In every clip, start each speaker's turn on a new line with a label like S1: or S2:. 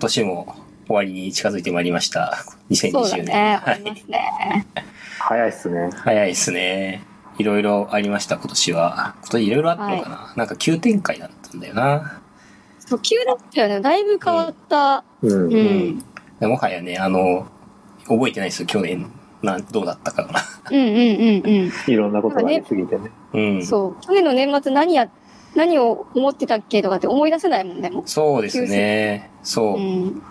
S1: 年も終わりに近づいてまいりました。2020
S2: そうだ
S1: 年。
S2: ね。
S1: はい。
S2: ね。
S3: 早いっすね。
S1: 早いですね。いろいろありました、今年は。今年いろいろあったのかな、なんか急展開だったんだよな。
S2: そう、急だったよね。だいぶ変わった。
S3: うん。
S2: うん。
S3: うん
S1: でもはやね、あの、覚えてないですよ、去年。なん、どうだったかな。
S2: うんうんうんうん。
S3: いろんなことがありすぎてね。
S1: うん。
S2: そう。去年の年末何や、何を思ってたっけとかって思い出せないもんね、も
S1: そうですね。そう
S2: う。。うん。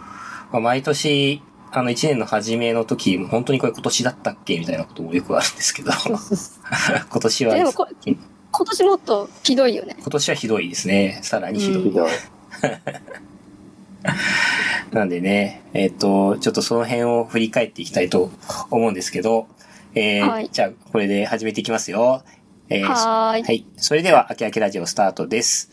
S1: まあ、毎年、あの、一年の初めの時、本当にこれ今年だったっけみたいなこともよくあるんですけど。今年は、
S2: でもこ
S1: うん
S2: 今年もっとひどいよね。
S1: 今年はひどいですね。さらにひどい。
S3: 以上。
S1: なんでね、えっ、と、ちょっとその辺を振り返っていきたいと思うんですけど、えー
S2: はい
S1: じゃあ、これで始めていきますよ。えー
S2: はーい。
S1: はい。それでは、あきあきラジオスタートです。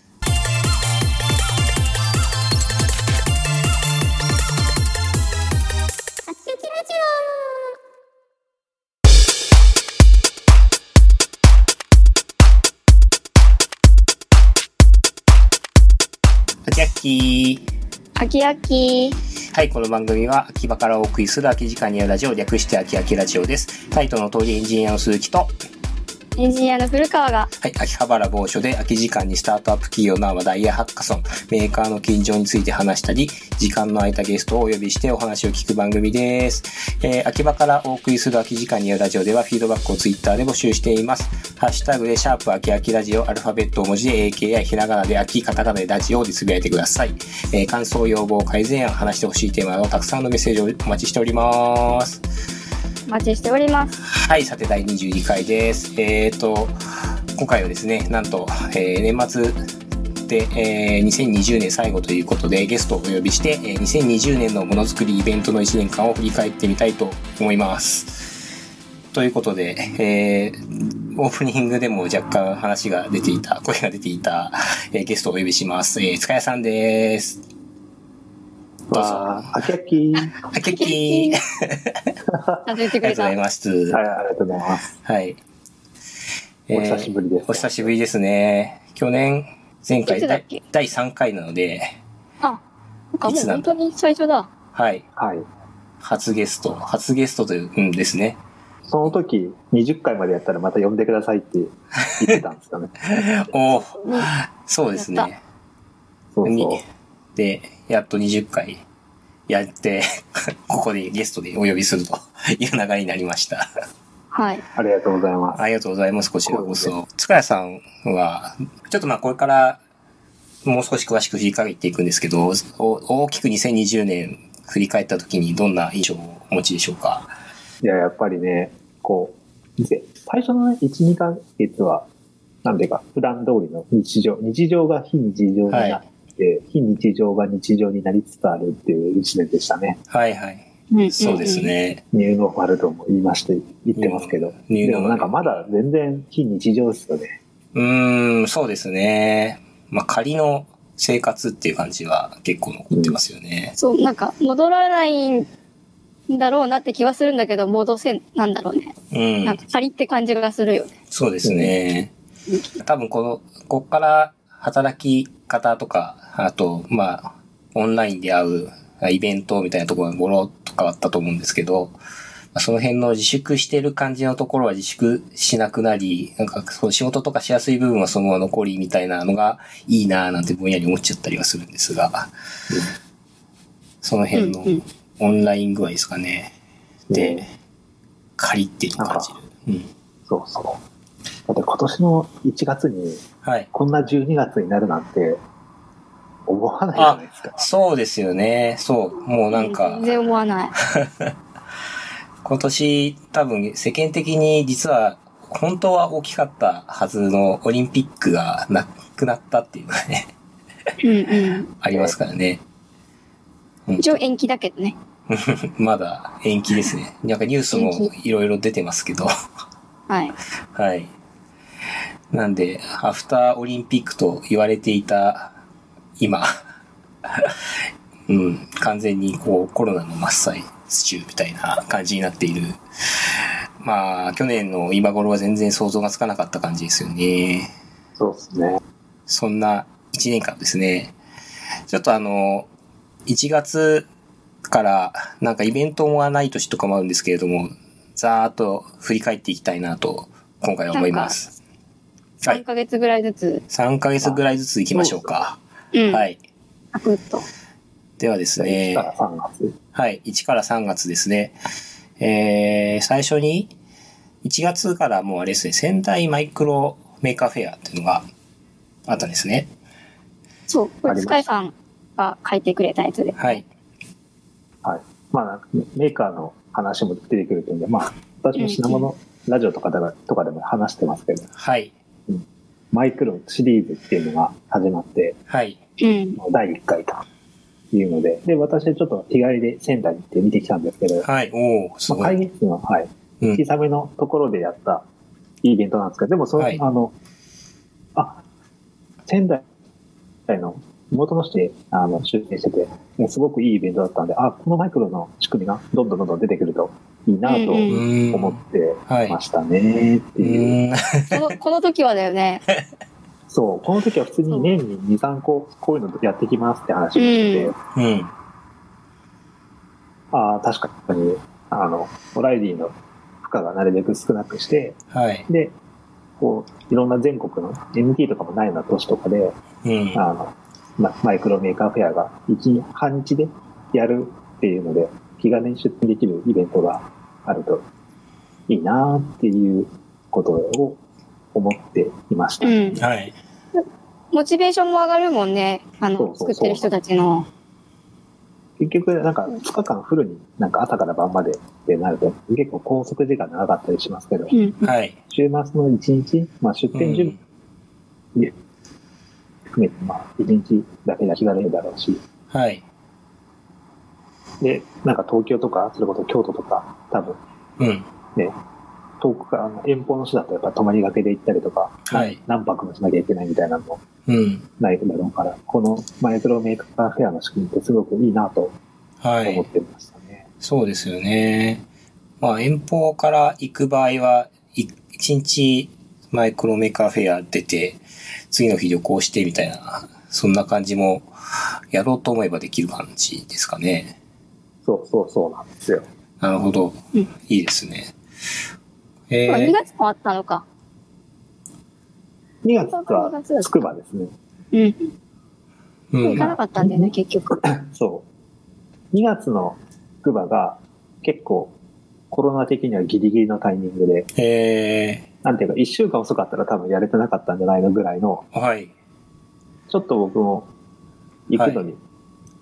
S1: あきあき
S2: あきあき。
S1: はい、この番組は秋葉からお送りする空き時間にあるラジオ、略して秋秋ラジオです。タイトルの通りエンジニアの鈴木と、
S2: エンジニアの古川が。
S1: はい、秋葉原某所で空き時間にスタートアップ企業の話題やハッカソン、メーカーの近所について話したり、時間の空いたゲストをお呼びしてお話を聞く番組です。えー、秋葉からお送りする空き時間にあるラジオではフィードバックをツイッターで募集しています。ハッシュタグでシャープ秋秋ラジオ、アルファベット文字で AK やひらがなで秋、カタカナでラジオでつぶやいてください。えー、感想、要望、改善案、話してほしいテーマなどたくさんのメッセージをお待ちしております。
S2: お待ちしております。
S1: はい、さて第22回です。えっ、と、今回はですね、なんと、えー年末で、えー2020年最後ということでゲストをお呼びして、えー2020年のものづくりイベントの1年間を振り返ってみたいと思います。ということで、えーオープニングでも若干話が出ていた、声が出ていた、えーゲストをお呼びします。えー、塚谷さんです。どう
S3: あ、あきあき。はい、
S1: あけっきー。
S2: あ、言ってくれた
S1: ありがとうござい。ます。
S3: ありがとうございます。
S1: はい。
S3: お久しぶりです
S1: お久しぶりですね。去年、前回第3回なので、
S2: あ、なんかも
S1: いうつなんだ？
S2: 本当に最初だ。
S1: はい。
S3: はい。
S1: 初ゲスト、初ゲストという、うんですね。
S3: その時、20回までやったらまた呼んでくださいって言ってたんですかね。
S1: おそうですね。
S3: そう
S1: に
S3: そう。
S1: で、やっと20回やって、ここでゲストでお呼びすると いう流れになりました。
S2: はい。
S3: ありがとうございます。
S1: ありがとうございます、こちらこ
S3: そ
S1: そ。塚谷さんは、ちょっとまあこれからもう少し詳しく振り返っていくんですけど、お大きく2020年振り返った時にどんな印象をお持ちでしょうか？
S3: いや、やっぱりね、こう、ぜ最初のね、1、2ヶ月は、なんでか、普段通りの日常、日常が非日常になって、非日常が日常になりつつあるっていう1年でしたね。
S1: はいはい。
S2: うん
S1: そうです。ね。
S3: ニューノーマルとも言いまして、言ってますけど。
S1: ニューノーマル
S3: でもなんかまだ全然非日常ですよね。
S1: うーん、そうですね。まあ仮の生活っていう感じは結構残ってますよね。
S2: そう、なんか戻らないんだろうなって気はするんだけど、戻せん、なんだろうね。
S1: うん
S2: なんか。仮って感じがするよね。
S1: そうですね。多分この、こっから働き方とか、あと、まあ、オンラインで会うイベントみたいなところがゴロッと変わったと思うんですけど、まあその辺の自粛してる感じのところは自粛しなくなり、なんかそう仕事とかしやすい部分はそのまま残りみたいなのがいいなぁなんてぼんやり思っちゃったりはするんですが、その辺の
S2: うんうん
S1: オンライン具合ですかね。で、
S3: ね
S1: 借りって感じる。うん。
S3: そうそう。だって今年の1月に
S1: はい。
S3: こんな12月になるなんて思わないじゃないですか。
S1: そうですよね。そう。もうなんか
S2: 全、然思わない。
S1: 今年多分世間的に実は本当は大きかったはずのオリンピックがなくなったっていうのがね、
S2: うんうん。
S1: ありますからね。うん
S2: 一応延期だけどね。
S1: まだ延期ですね。なんかニュースもいろいろ出てますけど。
S2: はい。
S1: はい。なんで、アフターオリンピックと言われていた今、うん、完全にこうコロナの真っ最中みたいな感じになっている。まあ、去年の今頃は全然想像がつかなかった感じですよね。
S3: そうですね。
S1: そんな一年間ですね。ちょっとあの、1月からなんかイベントがない年とかもあるんですけれども、ざーっと振り返っていきたいなと、今回は思います。はい
S2: 3ヶ月ぐらいずつ、
S1: 3ヶ月ぐらいずつ行きましょうか。
S2: うん。。
S1: はいい。
S2: サクッと。
S1: ではです
S3: 1
S1: ね
S3: か、ら3月。
S1: はい、1から3月ですね。えー、最初に、1月からもうあれですね、仙台マイクロメーカーフェアっていうのがあったんですね。
S2: そう、これ、スカイさんが書いてくれたやつで。
S1: はい。
S3: はい。まあなんか、メーカーの話も出てくるというんで、まあ、私も品物、ラジオとかではとかでも話してますけど、
S1: はい。
S3: マイクロシリーズっていうのが始まって、
S1: はい。
S2: うん。
S3: 第1回というので、で、私ちょっと日帰りで仙台に行って見てきたんですけど、
S1: はい。おー、す
S3: まあ、
S1: ごい。
S3: 会議室の、はい、
S1: うん
S3: 小。さめのところでやったイベントなんですけど、でもその、
S1: はい
S3: あの、あ、仙台の元の人であの出展してて、ねすごくいいイベントだったんで、あ、このマイクロの仕組みがどんどんどんどん出てくるといいなと思って
S1: はい。
S3: ましたねって
S1: う
S3: いう。
S2: この、この時はだよね。
S3: そう、この時は普通に年に2、3個こういうのやってきますって話をしてて、
S2: うん
S1: うん。
S3: ああ、確かに、あの、オライリーの負荷がなるべく少なくして、
S1: はい。
S3: で、こう、いろんな全国の MT とかもないような都市とかで、
S1: うん。
S3: あの、ま、マイクロメーカーフェアが一半日でやるっていうので、気軽に出店できるイベントがあるといいなっていうことを思っていました。
S2: うん。
S1: はい。
S2: モチベーションも上がるもんね。あの、
S3: そうそうそう
S2: 作ってる人たちの。
S3: 結局、なんか2日間フルになんか朝から晩までってなると、結構拘束時間長かったりしますけど、
S2: うん。
S1: はい。
S3: 週末の1日、まあ出店準備含めて、まあ1日だけが気軽いだろうし、
S1: はい。
S3: で、なんか東京とか、それこそ京都とか、多分
S1: うん。
S3: ね、遠くから、遠方の人だとやっぱ泊まりがけで行ったりとか、
S1: はい
S3: 何泊もしなきゃいけないみたいなのも
S1: うん。
S3: ないだろうから、このマイクロメーカーフェアの仕組みってすごくいいなと
S1: はい。
S3: 思ってましたね。
S1: そうですよね。まあ、遠方から行く場合は、い一日マイクロメーカーフェア出て、次の日旅行してみたいな、そんな感じも、やろうと思えばできる感じですかね。
S3: そうそうそうなんですよ。
S1: なるほど。
S2: うん
S1: いいですね。え
S2: まあ2
S1: ー、
S2: 月もあったのか。
S3: 2月はつくばですね。
S2: うん。
S1: うん
S2: 行か。なかったんだよね、結局。
S3: そう。2月のつくばが結構コロナ的にはギリギリのタイミングで、
S1: え
S3: なんていうか1週間遅かったら多分やれてなかったんじゃないのぐらいの、
S1: ー、はい。
S3: ちょっと僕も行くのに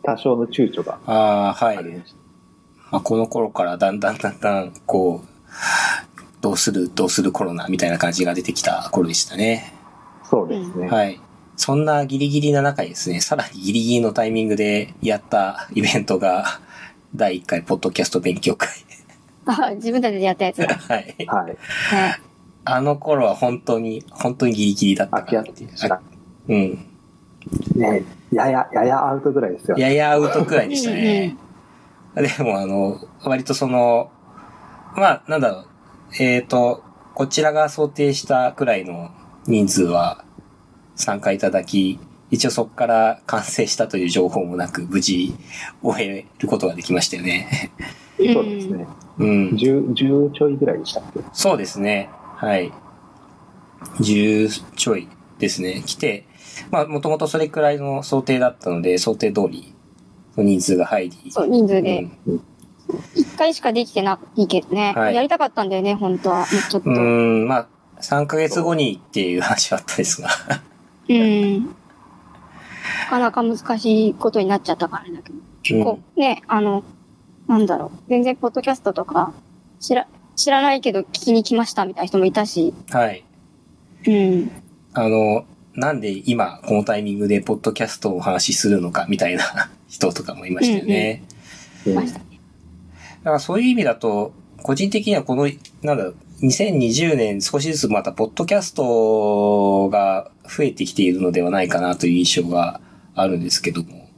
S3: 多少の躊躇が
S1: ああ、はい。
S3: ありました。
S1: まあ、この頃からだんだんだんだん、こう、どうする、どうするコロナみたいな感じが出てきた頃でしたね。
S3: そうですね。
S1: はい。そんなギリギリな中にですね、さらにギリギリのタイミングでやったイベントが、第1回ポッドキャスト勉強会。
S2: あ、自分たちでやったやつ。ね。
S1: はい。
S3: はい。
S1: あの頃は本当に、本当にギリギリだったなっていう。
S3: した。
S1: うん。
S3: ねやや、ややアウトぐらいですよ。
S1: ややアウトくらいでした
S2: うん
S1: ね。でもあの、割とその、まあ、なんだろう、えっ、と、こちらが想定したくらいの人数は参加いただき、一応そこから完成したという情報もなく、無事終えることができましたよね。
S2: うん。
S3: そうですね。
S1: うん。
S3: 10、10ちょいぐらいでしたっけ？
S1: そうですね。はい。10ちょいですね。来て、まあ、もともとそれくらいの想定だったので、想定通りの人数が入り。
S2: そう、人数で。
S1: うん
S2: 一回しかできてないけどね。
S1: はい
S2: やりたかったんだよね、本当は。もうちょっと。
S1: うーん、まあ、3ヶ月後にっていう話はあったですが。
S2: うん。なかなか難しいことになっちゃったからだけど。結構ね、あの、なんだろう。全然ポッドキャストとか、知ら、知らないけど聞きに来ましたみたいな人もいたし。
S1: はい。
S2: うん。
S1: あの、なんで今このタイミングでポッドキャストをお話しするのかみたいな 人とかもいましたよね。
S3: うん
S2: ました
S1: だからそういう意味だと、個人的にはこの、なんだろう、2020年少しずつまたポッドキャストが増えてきているのではないかなという印象があるんですけども、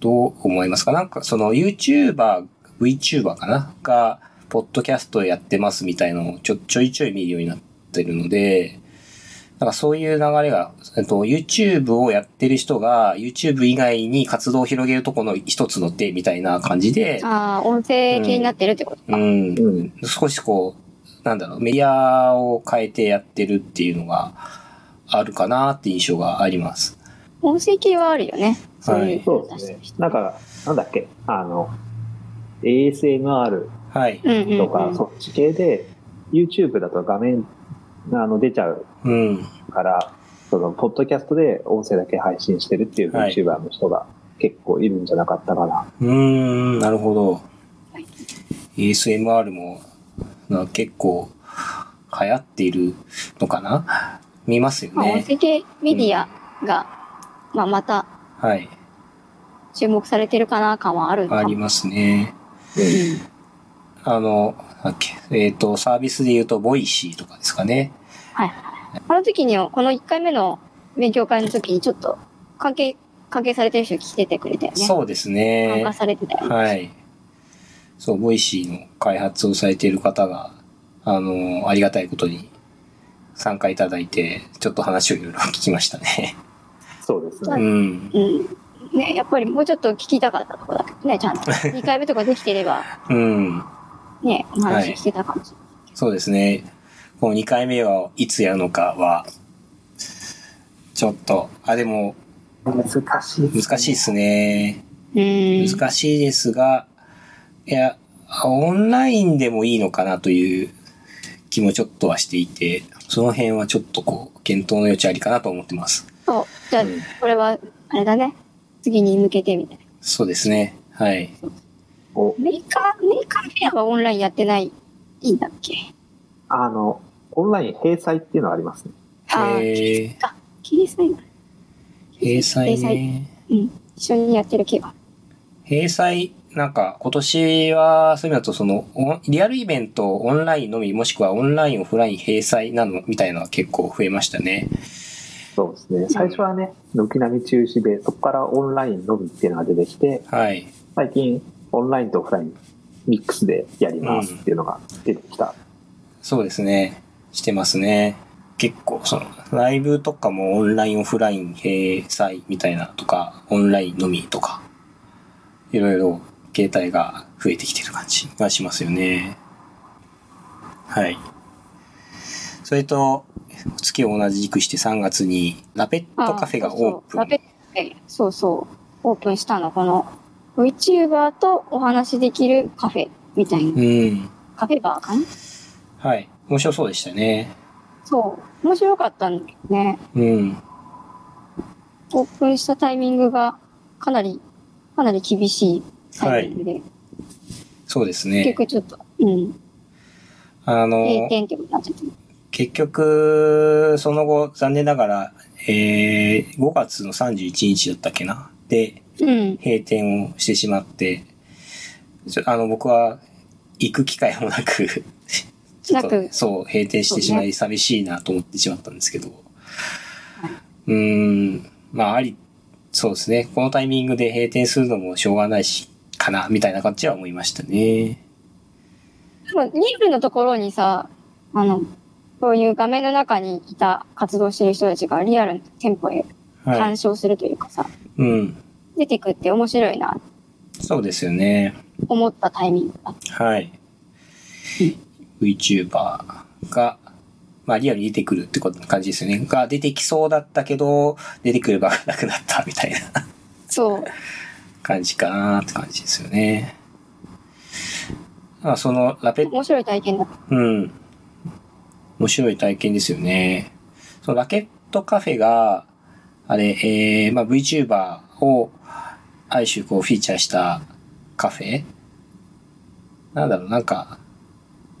S1: どう思いますか？なんかその YouTuber、VTuber かな？が、ポッドキャストやってますみたいなのをちょ、ちょいちょい見るようになってるので、なんかそういう流れが、えっと、YouTube をやってる人が YouTube 以外に活動を広げるとこの一つの手みたいな感じで、
S2: ああ、音声系になってるってことか。
S1: うん、
S3: うん。
S1: 少しこう、なんだろう、メディアを変えてやってるっていうのがあるかなって印象があります。
S2: 音声系はあるよね。そういう。
S3: そうですね。なんか、なんだっけ、あの、ASMR
S1: はい。
S2: うんうん、うん。
S3: とか、そっち系で、YouTube だと画面、あの、出ちゃう
S1: うん。
S3: から、その、ポッドキャストで音声だけ配信してるっていう
S1: はい
S3: YouTuber の人が結構いるんじゃなかったかな。
S1: うーん、なるほど
S2: はい
S1: ASMR もな結構流行っているのかな？見ますよ
S2: まあ、音
S1: ね。
S2: 声系メディアが、まあ、また
S1: はい。
S2: 注目されてるかな感はある
S1: ありますね。
S2: うん
S1: あの、なんだっけ、えっ、と、サービスで言うと、ボイシーとかですかね。
S2: はい。あの時には、この1回目の勉強会の時にちょっと関係、関係されてる人来ててくれたよね。
S1: そうです
S2: 参
S1: ね
S2: 加。されてたよね。
S1: はい。そう、ボイシーの開発をされている方が、あの、ありがたいことに参加いただいて、ちょっと話をいろいろ聞きましたね。う
S3: そうですね。
S1: ん。
S2: うん。ね、やっぱりもうちょっと聞きたかったとこだけどね、ちゃんと。2回目とかできてれば、
S1: うん。
S2: ね、お話ししてたかもしれない。
S1: そうですね。この2回目はいつやるのかは、ちょっと、あ、でも、
S3: 難しいですね。
S1: 難しいですね。
S2: うん。
S1: 難しいですが、いや、オンラインでもいいのかなという気もちょっとはしていて、その辺はちょっとこう、検討の余地ありかなと思ってます。
S2: そう。じゃあ
S3: うん、
S2: これは、あれだね。次に向けてみたいな。
S1: そうですね。はい。
S3: お
S2: メーカー、メーカーフェアはオンラインやってない、いいんだっけ？
S3: あの、オンライン併催っていうのはありますね。
S2: ああ。併催だ。
S1: ー、閉鎖ね。
S2: うん。一緒にやってる気が。
S1: 閉鎖、なんか今年はそういう意味だとそのリアルイベントオンラインのみもしくはオンラインオフライン閉鎖なのみたいなのは結構増えましたね。
S3: そうですね。最初はね、軒並み中止で、そこからオンラインのみっていうのが出てきて、
S1: はい。
S3: 最近オンラインとオフラインミックスでやりますっていうのが出てきた。
S1: そうですね。してますね。結構そのライブとかもオンラインオフライン閉鎖みたいなとかオンラインのみとかいろいろ形態が増えてきてる感じがしますよね。はい。それと月を同じくして3月にラペットカフェがオープ
S2: あそうそうラ
S1: ン。
S2: ペットカフェ、そうそう、オープンしたの。この VTuber とお話しできるカフェみたいな。
S1: うん。
S2: カフェバーかな？
S1: はい。面白そうでしたね。
S2: そう。面白かったんだけどね。
S1: うん。
S2: オープンしたタイミングがかなり、かなり厳しいタイミングで。
S1: そうです
S2: 結
S1: ね。
S2: 局ちょっと、うん。
S1: あの、
S2: 閉店ってことになっちゃった。
S1: 結局、その後、残念ながら、えー、5月の31日だったっけな。で、
S2: うん。
S1: 閉店をしてしまって、ちょあの、僕は行く機会もなく、ちょっとそう、閉店してしまい寂しいなと思ってしまったんですけど。うーん、まあ、あり、そうですね。このタイミングで閉店するのもしょうがないし、かな、みたいな感じは思いましたね。
S2: でも、リアルのところにさ、あの、そういう画面の中にいた活動してる人たちがリアルの店舗へ
S1: はい
S2: 干。渉するというかさ、
S1: うん。
S2: 出てくって面白いな、
S1: そうですよね。
S2: 思ったタイミング。
S1: はい。VTuber が、まあリアルに出てくるってこと感じですよね。が出てきそうだったけど、出てくる場がなくなったみたいな
S2: そう。
S1: 感じかなって感じですよね。まあそのラペット、
S2: 面白い体験だ。
S1: うん。面白い体験ですよね。そのラケットカフェが、あれ、えー、まあ VTuber を、ある種こうフィーチャーしたカフェ？なんだろう、なんか、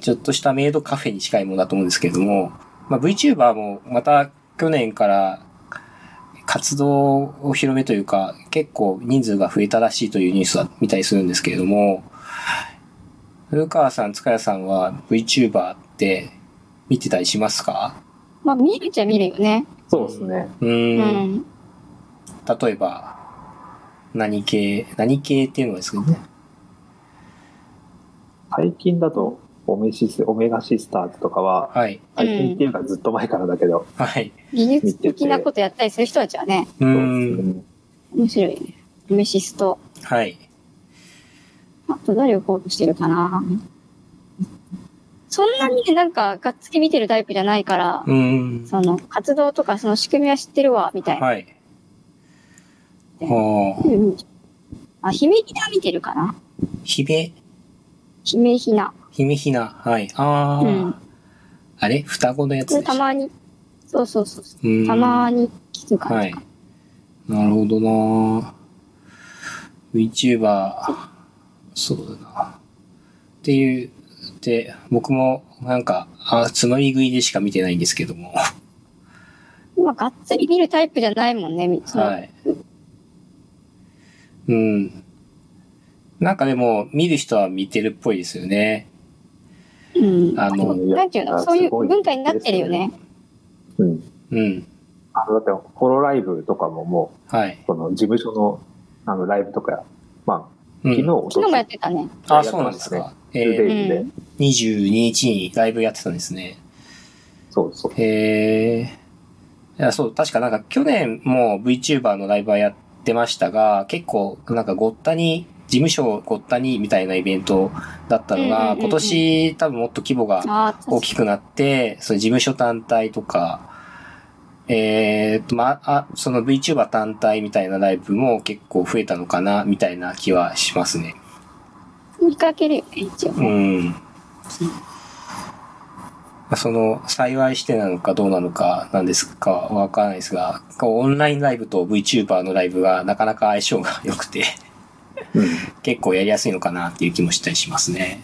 S1: ちょっとしたメイドカフェに近いものだと思うんですけれども、まあ VTuber もまた去年から活動を広めというか、結構人数が増えたらしいというニュースだ見たりするんですけれども、古川さん、塚谷さんは VTuber って見てたりしますか？
S2: まあ、見るっちゃ見るよね。
S3: そうですね。
S1: う。ん。例えば、何系、何系っていうのがですけどね。
S3: 最近だと、オメシス、オメガシスターズとかは、
S1: はい。
S3: 最近っていうかずっと前からだけど、
S1: はい。
S2: 技術的なことやったりする人たちはね、
S1: う。
S3: ん
S2: 面白いよね。メシスト。
S1: はい。
S2: あと誰をフォローしてるかな？そんなにね、なんか、がっつり見てるタイプじゃないから、
S1: うん。
S2: その、活動とかその仕組みは知ってるわ、みたいな。
S1: はい。はあ。
S2: うんあ、姫ひな見てるかな？
S1: 姫、
S2: 姫ひな。
S1: 姫ひな。はい。ああ、
S2: うん。
S1: あれ？双子のやつた
S2: たまに、そうそうそうそう。
S1: うん
S2: たまに聞く感
S1: はい
S2: じか。。
S1: なるほどな VTuber、そうだな。っていう、で、僕もなんか、あ、角り食いでしか見てないんですけども。
S2: まあ、がっつり見るタイプじゃないもんね、みその
S1: はい。うん。なんかでも、見る人は見てるっぽいですよね。
S2: うん。
S1: あの
S2: なんていうの、そういう文化になってるよね。
S3: うん。
S1: うん。
S3: あの、だって、ホロライブとかもも
S1: はい。
S3: う、その、事務所の、あの、ライブとか、まあ、
S1: うん
S3: 昨日、おと
S2: 昨日もやっ
S3: と
S2: てたね。
S1: あ、そうなんですか。
S3: い
S1: えー、
S3: 2days で、
S2: うん
S1: 22日にライブやってたんですね。
S3: そうそう。
S1: へえ。いや、そう、確かなんか去年も VTuber のライブはやってましたが、結構なんかごったに、事務所ごったにみたいなイベントだったのが、今年多分もっと規模が大きくなって、その事務所単体とか、えーっと、まあ、あ、その VTuber 単体みたいなライブも結構増えたのかな、みたいな気はしますね。
S2: に見かけるよね、一応。
S1: うん。その、幸いしてなのかどうなのかなんですかわからないですが、こうオンラインライブと VTuber のライブがなかなか相性が良くて、
S3: うん。
S1: 結構やりやすいのかなっていう気もしたりしますね。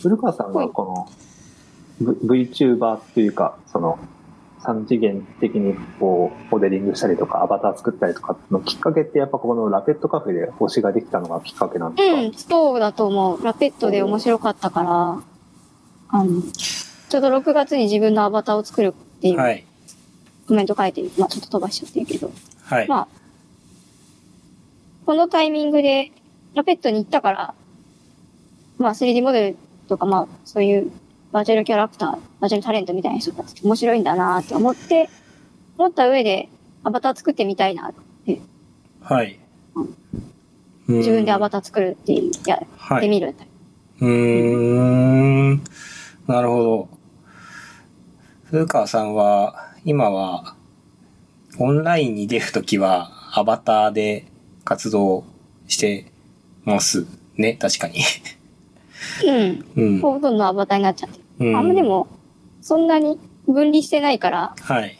S3: 古川さんがこの、v、VTuber っていうか、その、三次元的にこう、モデリングしたりとか、アバター作ったりとかのきっかけって、やっぱこのラペットカフェで推しができたのがきっかけなんですか、
S2: うん、そうだと思う。ラペットで面白かったから、あの、ちょうど6月に自分のアバターを作るっていう
S1: はい。
S2: コメント書いてる。まあちょっと飛ばしちゃってるけど。
S1: はい。
S2: まあ、このタイミングでラペットに行ったから、まあ 3D モデルとかまあそういうバーチャルキャラクター、バーチャルタレントみたいな人たち面白いんだなって思って、思った上でアバター作ってみたいなって、
S1: はい。
S2: 自分でアバ
S1: タ
S2: ター作るっていう、や
S1: はい。
S2: ってみる。
S1: うーん。なるほど。古川さんは、今は、オンラインに出るときは、アバターで活動してますね、確かに。
S2: うん。
S1: うん。
S2: ほとんどアバターになっちゃってる。
S1: うん
S2: あんまでも、そんなに分離してないから、
S1: はい。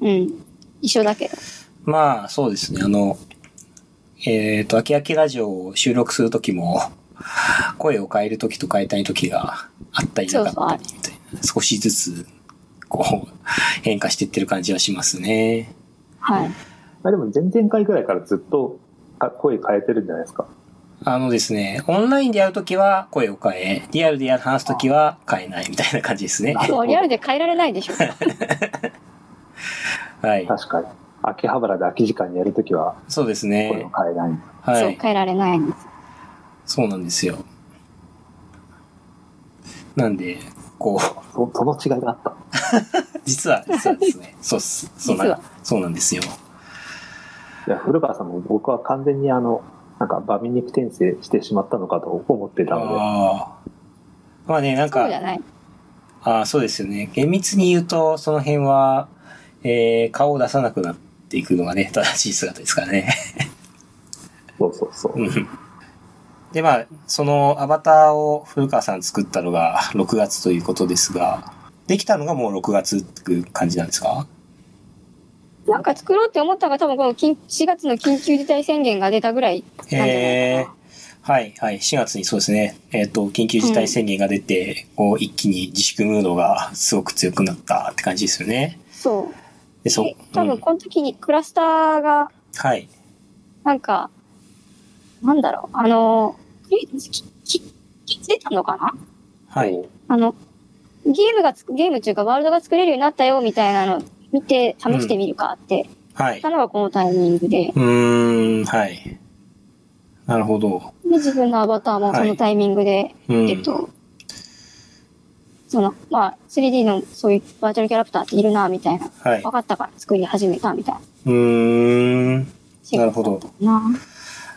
S2: うん。一緒だけど。
S1: まあ、そうですね。あの、えっ、と、秋秋ラジオを収録するときも、声を変えるときと変えたいときがあったりなかったりみたいな、少しずつ、こう、変化していってる感じはしますね。
S2: はい。
S3: まあでも前々回ぐらいからずっとあ声変えてるんじゃないですか？
S1: あのですね、オンラインでやるときは声を変え、リアルでやる話すときは変えないみたいな感じですね。
S2: そう、リアルで変えられないでしょ。
S1: はい。
S3: 確かに。秋葉原で空き時間にやるときは
S1: そうです
S3: 声を
S1: ね。
S3: 変えない。
S1: はい、。
S2: そう変えられないんです。
S1: そうなんですよ。なんで、こう、
S3: そその違いがあった。
S1: 実は、実はですね、そうっす。そうな
S2: 実は
S1: そうなんですよ。
S3: いや、古川さんも僕は完全にあの、なんかバミ肉転生してしまったのかと思ってたので、
S1: ああ。まあね、なんか
S2: そ
S1: あ、そうですよね。厳密に言うと、その辺は、えー、顔を出さなくなっていくのがね、正しい姿ですからね。
S3: そうそうそう。
S1: うんで、まあ、そのアバターを古川さん作ったのが6月ということですが、できたのがもう6月っていう感じなんですか？
S2: なんか作ろうって思ったのが多分この緊4月の緊急事態宣言が出たぐらいなんじゃない
S1: え
S2: か
S1: ー、はい、はい。4月にそうですね。えっ、と、緊急事態宣言が出て、こう、一気に自粛ムードがすごく強くなったって感じですよね。
S2: な。そう。
S1: で、そ
S2: で、多
S1: うん
S2: 分この時にクラスターが、
S1: はい。
S2: なんか、なんだろう、あの、ききき出たのかな
S1: はい。
S2: あの、ゲームがつく、ゲームっていうかワールドが作れるようになったよみたいなの見て試してみるかって、
S1: はい
S2: た。のがこのタイミングで、
S1: うん、はい。なるほど。
S2: で、自分のアバターもそのタイミングで、
S1: うん。
S2: えっと、その、まあ、3D のそういうバーチャルキャラクターっているな、みたいな。
S1: はい
S2: 分。かったから作り始めた、みたいな。
S1: うーん。なるほど
S2: 仕事だったな。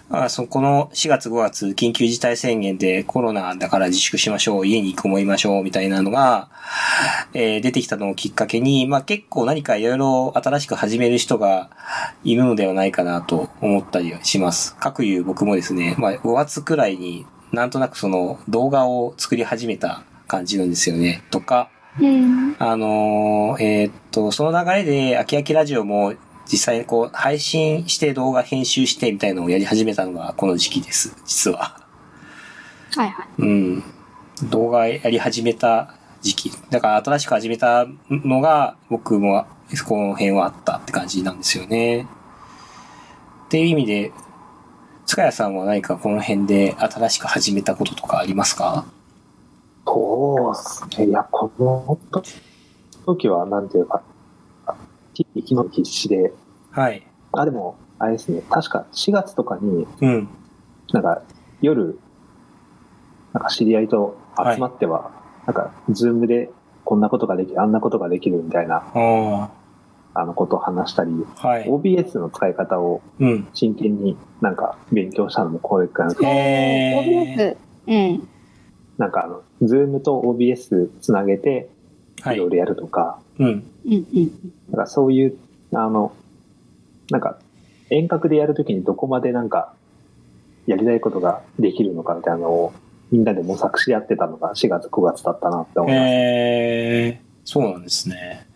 S1: あそこの4月5月緊急事態宣言でコロナだから自粛しましょう、家にこもりましょうみたいなのが、えー出てきたのをきっかけに、まあ結構何かいろいろ新しく始める人がいるのではないかなと思ったりします。各いう僕もですね、まあ5月くらいになんとなくその動画を作り始めた感じなんですよね。とか、
S2: うん。
S1: あのーえーっと、その流れで、あきあきラジオも実際にこう、配信して動画編集してみたいなのをやり始めたのがこの時期です、実は。
S2: はいはい。
S1: うん。動画やり始めた時期。だから新しく始めたのが、僕もこの辺はあったって感じなんですよね。っていう意味で、塚谷さんは何かこの辺で新しく始めたこととかありますか？
S3: そうっすね。いや、この時は、なんていうか、生きの必死で、
S1: はい。
S3: あ、でも、あれですね、確か4月とかに、
S1: うん。
S3: なんか夜、なんか知り合いと集まっては、なんか、ズームでこんなことができる、あんなことができるみたいな、
S1: あ
S3: のことを話したり、
S1: はい。
S3: OBS の使い方を
S1: うん。
S3: 真剣になんか勉強したのもこれから、
S1: へ
S2: OBS。うん。
S3: なんかあの、ズームと OBS つなげて、
S1: いい
S3: ろいろやるとか、
S1: うん。
S2: うんうん。
S3: なんかそういう、あの、なんか遠隔でやるときにどこまでなんかやりたいことができるのかみたいなのをみんなで模索し合ってたのが4月5月だったなって思います。
S1: へえ、そうなんですね。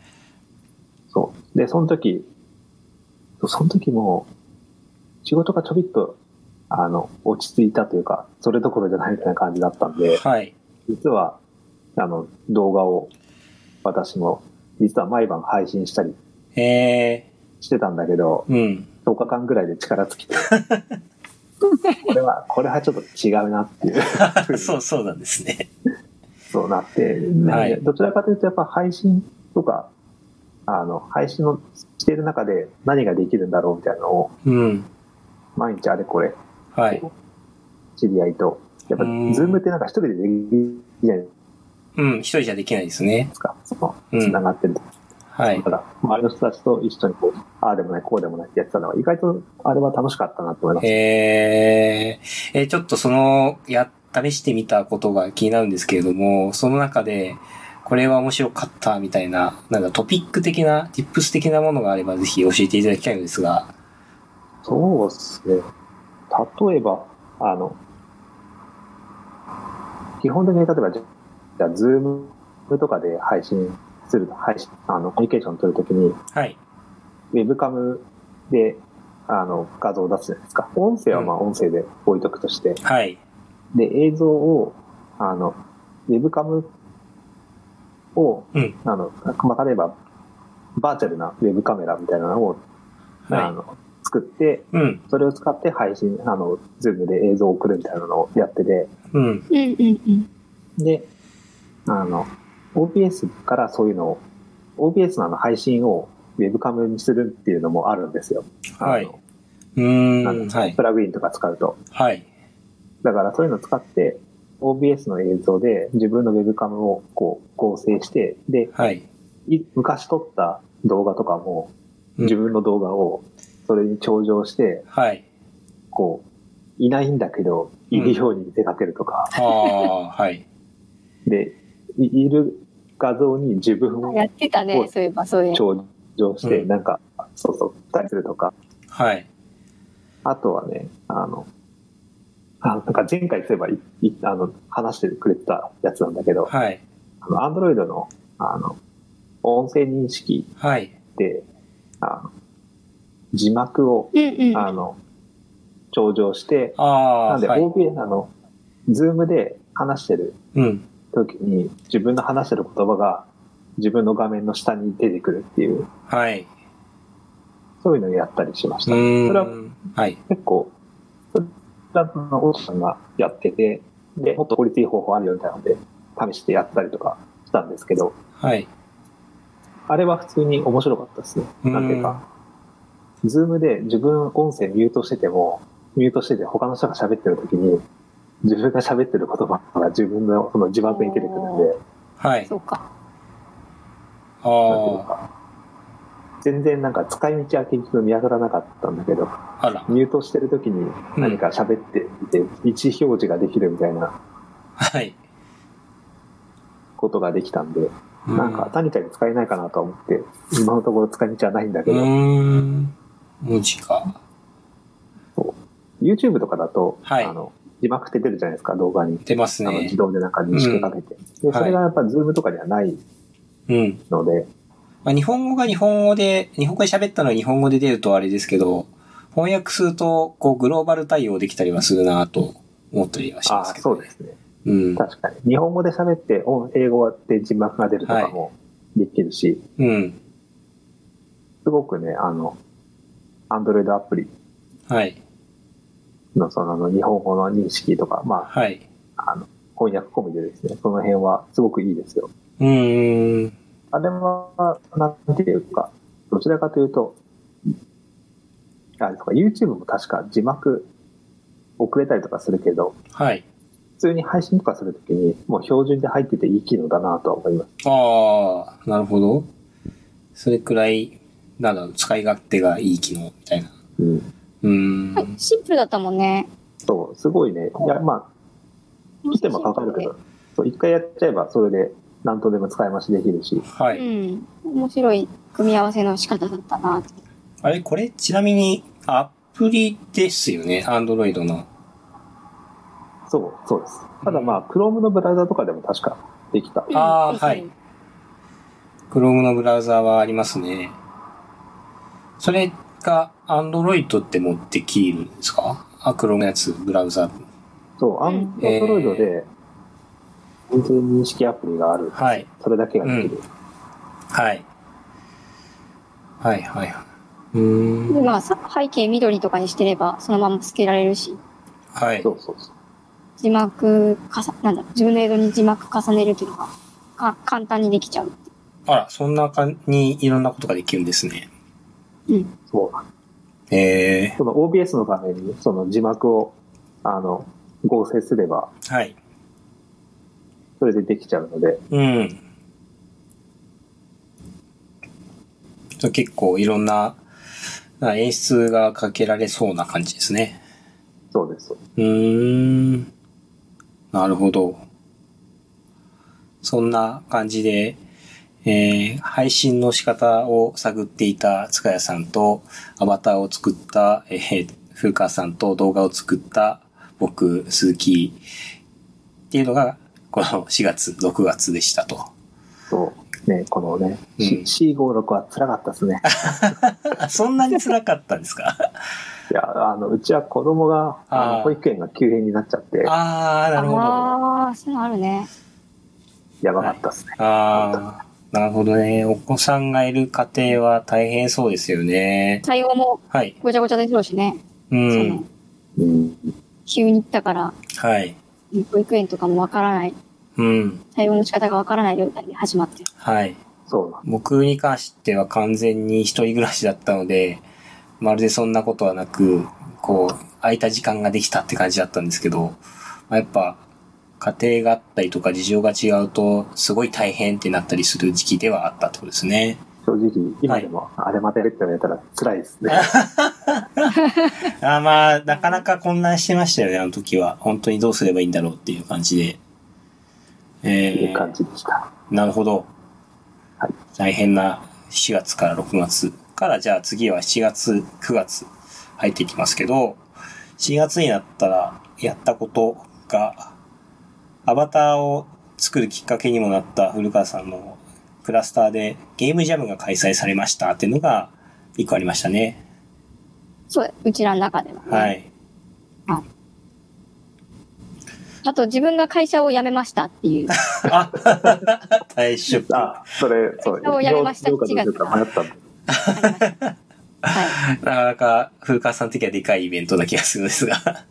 S3: そう。で、その時、その時も仕事がちょびっとあの落ち着いたというか、それどころじゃないみたいな感じだったんで、
S1: はい。
S3: 実はあの動画を私も実は毎晩配信したりしてたんだけど、
S1: うん。
S3: 10日間ぐらいで力尽きて、これは、これはちょっと違うなっていう
S1: そう、そうなんですね。
S3: そうなって、
S1: はい
S3: どちらかというとやっぱ配信とか、あの、配信をしている中で何ができるんだろうみたいなのを、
S1: うん。
S3: 毎日あれこれ、
S1: はい。
S3: 知り合いと、やっぱ、
S1: うん
S3: ズームってなんか一人でできるじゃないで
S1: うん、一人じゃできないですね。
S3: その、
S1: うん
S3: 繋がってる。
S1: はい
S3: だ。から、周りの人たちと一緒にこう、ああでもない、こうでもないってやってたのは、意外とあれは楽しかったなと思います。
S1: へえ、え、ちょっとその、や、試してみたことが気になるんですけれども、その中で、これは面白かったみたいな、なんかトピック的な、ティップス的なものがあればぜひ教えていただきたいのですが。
S3: そうですね。例えば、あの、基本的に例えば、じゃあ、ズームとかで配信する、配信、あの、コミュニケーション取るときに、
S1: はい。
S3: ウェブカムで、あの、画像を出すじゃないですか。音声はまあ音声で置いとくとして、
S1: はい。
S3: で、映像を、あの、ウェブカムを、
S1: うん。
S3: あの、まあ、例えば、バーチャルなウェブカメラみたいなのを、あ
S1: は
S3: の、作って、
S1: い。うん。
S3: それを使って配信、あの、ズームで映像を送るみたいなのをやってて、
S1: うん。
S2: うんうんうん。
S3: で、あの、OBS からそういうのを、OBS のあの配信をウェブカムにするっていうのもあるんですよ。
S1: はいうん。はい
S3: のプ。ラグインとか使うと。
S1: はい。
S3: だからそういうのを使って、OBS の映像で自分のウェブカムをこう合成して、で、
S1: はい。
S3: い昔撮った動画とかも、
S1: うん
S3: 自分の動画をそれに頂上して、
S1: はい。
S3: こう、いないんだけど、いるように見せかけるとか、
S1: ああ、はい。
S3: で、いいる画像に自分を
S2: やってたね、そういえば、そういう。
S3: 頂上して、
S1: うん
S3: なんか、そうそう、たりするとか、
S1: はい。
S3: あとはね、あの、あなんか前回そういえばいいあの話してくれてたやつなんだけど、
S1: はい。
S3: あの、アンドロイドの、あの、音声認識
S1: はい。
S3: で、あの、字幕を、
S2: うんうん。
S3: あの、頂上して、
S1: ああ、
S3: なんで、
S1: はい。
S3: OBS、あの、ズームで話してる
S1: うん。
S3: 時に、自分の話してる言葉が、自分の画面の下に出てくるっていう、
S1: はい。
S3: そういうのをやったりしました。それは。
S1: はい。
S3: 結構、それはその、大田さんがやってて、で、もっと効率いい方法あるよみたいなので、試してやったりとかしたんですけど、
S1: はい。
S3: あれは普通に面白かったですね。なんていうか、ズームで自分音声ミュートしてても、ミュートしてて他の人が喋ってる時に、自分が喋ってる言葉が自分のその字幕に出てくるんで、
S1: はい。
S2: そうか。
S1: ああ。
S3: か全然なんか使い道は結局見当たらなかったんだけど、
S1: あら。
S3: ミュートしてる時に何か喋っていて、位置表示ができるみたいな
S1: はい。
S3: ことができたんで、
S1: う
S3: なんか何かに使えないかなと思って、今のところ使い道はないんだけ
S1: う
S3: ど、
S1: ーん。文字か。
S3: YouTube とかだと、
S1: はい
S3: あの、字幕って出るじゃないですか、動画に。
S1: 出ますね
S3: あの自。動でなんか認識かけて。で、それがやっぱ Zoom とかにはない
S1: うん。
S3: ので、
S1: まあ、日本語が日本語で、日本語で喋ったのが日本語で出るとあれですけど、翻訳すると、こう、グローバル対応できたりはするなと思ったりはし
S3: ああ、
S1: ますけど、
S3: そうですね。
S1: うん。
S3: 確かに。日本語で喋って、お英語で字幕が出るとかもできるし、
S1: うん。
S3: すごくね、あの、Android アプリ
S1: はい。
S3: のそのあの日本語の認識とか、ま
S1: はい。
S3: あ、あの、翻訳込みでですね、その辺はすごくいいですよ。
S1: うーん。
S3: あれは、なんていうか、どちらかというと、あれですか、YouTube も確か字幕遅れたりとかするけど、
S1: はい。
S3: 普通に配信とかするときに、もう標準で入ってていい機能だなとは思います。
S1: ああ、なるほど。それくらい、なんだろう、使い勝手がいい機能みたいな。
S3: うん。
S1: うーん。
S2: はいシンプルだったもんね。
S3: そう、すごいね。いや、まあ、来てもかかるけど、そう、一回やっちゃえば、それで何とでも使い回しできるし、
S1: はい。
S2: うん。面白い組み合わせの仕方だったな。
S1: あれ、これ、ちなみに、アプリですよね？アンドロイドの。
S3: そう、そうです。ただまあ、Chrome のブラウザとかでも確かできた。
S1: あー
S2: うん
S1: はい。Chrome のブラウザはありますね。それが、アンドロイドってもできるんですか？あ、Chrome のやつ、ブラウザ。
S3: そう、アンドロイドで、音声認識アプリがある。
S1: はい。
S3: それだけができる。
S1: はい。はい、はい、はい。うーん。
S2: でまあ、さ背景緑とかにしてれば、そのままつけられるし、
S1: はい
S3: そ。うそうそう。
S2: 字幕かさ、なんだろう、自分の映像に字幕重ねるというのが、か、簡単にできちゃう。
S1: あら、そんな感じにいろんなことができるんですね。
S2: うん。
S3: そう。
S1: え
S3: その OBS の画面に、その字幕を、あの、合成すれば、
S1: ー、はい。
S3: それでできちゃうので、
S1: うん。結構いろんなな演出がかけられそうな感じですね。
S3: そうです。
S1: うーん。なるほど。そんな感じで、えー配信の仕方を探っていた塚谷さんと、アバターを作った、えー、風川さんと動画を作った僕、鈴木っていうのが、この4月、6月でしたと。
S3: そう。ね、このね、
S1: うん
S3: C- C56 は辛かったですね。
S1: あ そんなに辛かったんですか？
S3: いや、あの、うちは子供が、あの保育園が休園になっちゃって、
S1: ああ、なるほど。あ
S2: ああ、そういうのあるね。
S3: やばかったですね。
S1: あー、なるほどね。お子さんがいる家庭は大変そうですよね。
S2: 対応も
S1: はい。
S2: ごちゃごちゃでしょうしね。
S1: う
S2: その
S1: ん。
S3: うん。
S2: 急に行ったから、
S1: はい。
S2: 保育園とかもわからない、
S1: うん。
S2: 対応の仕方がわからない状態で始まってる。
S1: はい。
S3: そう
S1: 僕に関しては完全に一人暮らしだったので、まるでそんなことはなく、こう、空いた時間ができたって感じだったんですけど、まあ、やっぱ、家庭があったりとか事情が違うと、すごい大変ってなったりする時期ではあったってことですね。
S3: 正直、今でも、あれまるって言われたら辛いですね。
S1: あーまあ、なかなか混乱してましたよね、あの時は。本当にどうすればいいんだろうっていう感じで。え
S3: いう感
S1: ー、
S3: じでした。
S1: なるほど。
S3: はい
S1: 大変な4月から6月から、じゃあ次は7月、9月入っていきますけど、4月になったらやったことが、アバターを作るきっかけにもなった古川さんのクラスターでゲームジャムが開催されましたっていうのが一個ありましたね。
S2: そう、うちらの中では、ね。
S1: はい。
S2: あと自分が会社を辞めましたっていう。
S1: あ、退職。
S3: あ、それ、そう、
S2: そうやりました
S3: どう迷った
S2: はい。
S1: なかなか古川さん的にはでかいイベントな気がするんですが。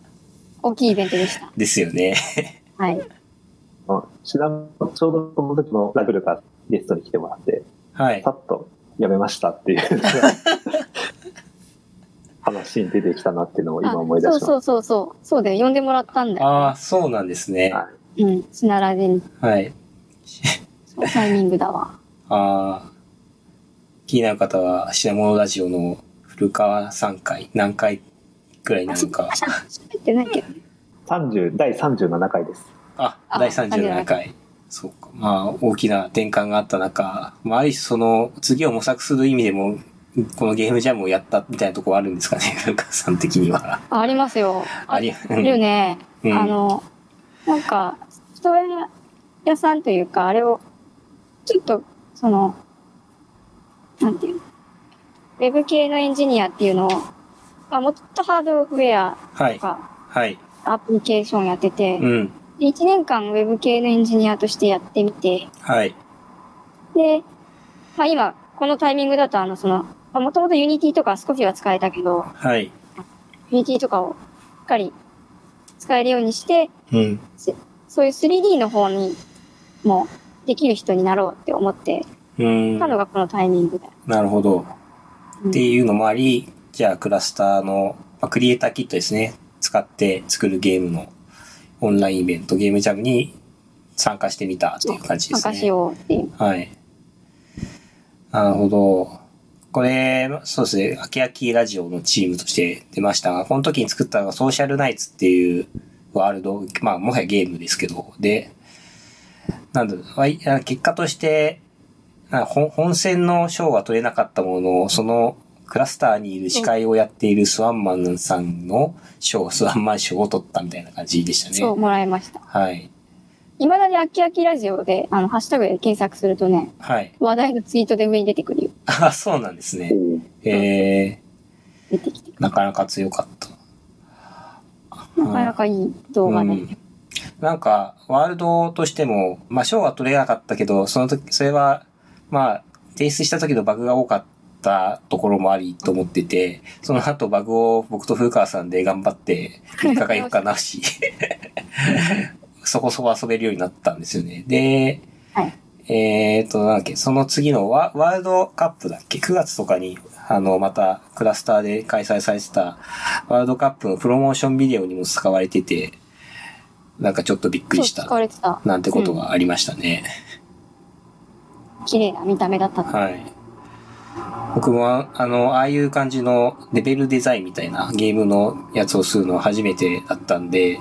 S2: 大きいイベントでした。
S1: ですよね。
S2: はい。
S3: うんちなみに、ちょうどその時もラグルがゲストに来てもらって、
S1: はい
S3: さ。っとやめましたっていう。話に出てきたなっていうのを今思い出しました。
S2: そうそうそうそう。そうだよ。呼んでもらったんだよ、
S1: ああ、そうなんですね。
S3: は
S2: うん。シナラでに。
S1: はい。
S2: そのタイミングだわ。
S1: ああ、気になる方は、品物ラジオの古川3回、何回くらいになるのか。
S2: 喋ってないけどね。
S3: 30、第37回です。
S1: あ、
S2: あ
S1: 第37回。そうか。まあ、大きな転換があった中、まあ、ある種その、次を模索する意味でも、このゲームジャムをやったみたいなところあるんですかね、古川さん的には。
S2: あありますよ。
S1: あり、
S2: あるね。
S1: うん
S2: あの、なんか、人屋さんというか、あれを、ちょっと、その、なんていうの、ウェブ系のエンジニアっていうのを、まあ、もっとハードウェア
S1: はい。
S2: とか、
S1: はい。
S2: アプリケーションやってて、
S1: うん。
S2: で1年間ウェブ系のエンジニアとしてやってみて、
S1: はい。
S2: で、まあ今、このタイミングだと、あの、その、もともと Unity とか少しは使えたけど、
S1: はい。
S2: Unity とかをしっかり使えるようにして、
S1: うん。
S2: せそういう 3D の方にもできる人になろうって思って
S1: うん。
S2: たのがこのタイミングで。
S1: なるほど。
S2: うん
S1: っていうのもあり、じゃあクラスターの、まあ、クリエイターキットですね。使って作るゲームのオンラインイベント、ゲームジャムに参加してみたっていう感じですね。
S2: 参加しようっていう。
S1: はい。なるほど。これ、そうですね、あきあきラジオのチームとして出ましたが、この時に作ったのがソーシャルナイツっていうワールド、まあ、もはやゲームですけど、で、なんだろうわいあ結果として、本戦の賞は取れなかったものの、そのクラスターにいる司会をやっているスワンマンさんの賞、スワンマン賞を取ったみたいな感じでした
S2: そう、
S1: ね。
S2: もらいました。
S1: はい。
S2: 未だにあきあきラジオで、あの、ハッシュタグで検索するとね、
S1: はい。
S2: 話題のツイートで上に出てくるよ。
S1: あ、そうなんですね。えー。
S2: 出てきてく
S1: なかなか強かった。
S2: る。なかなかいい動画ね。
S1: うんなんか、ワールドとしても、まあ、賞は取れなかったけど、その時、それは、まあ、提出した時のバグが多かったところもありと思ってて、その後バグを僕と風川さんで頑張って、3日か4日なし、そこそこ遊べるようになったんですよね。で、
S2: はい。
S1: えーと、なんだっけ、その次のワワールドカップだっけ ?9 月とかに、あの、またクラスターで開催されてたワールドカップのプロモーションビデオにも使われてて、なんかちょっとびっくりした。なんてことがありましたね。
S2: 綺麗な見た目だったと。
S1: はい。僕もあ、あの、ああいう感じのレベルデザインみたいなゲームのやつをするのは初めてだったんで、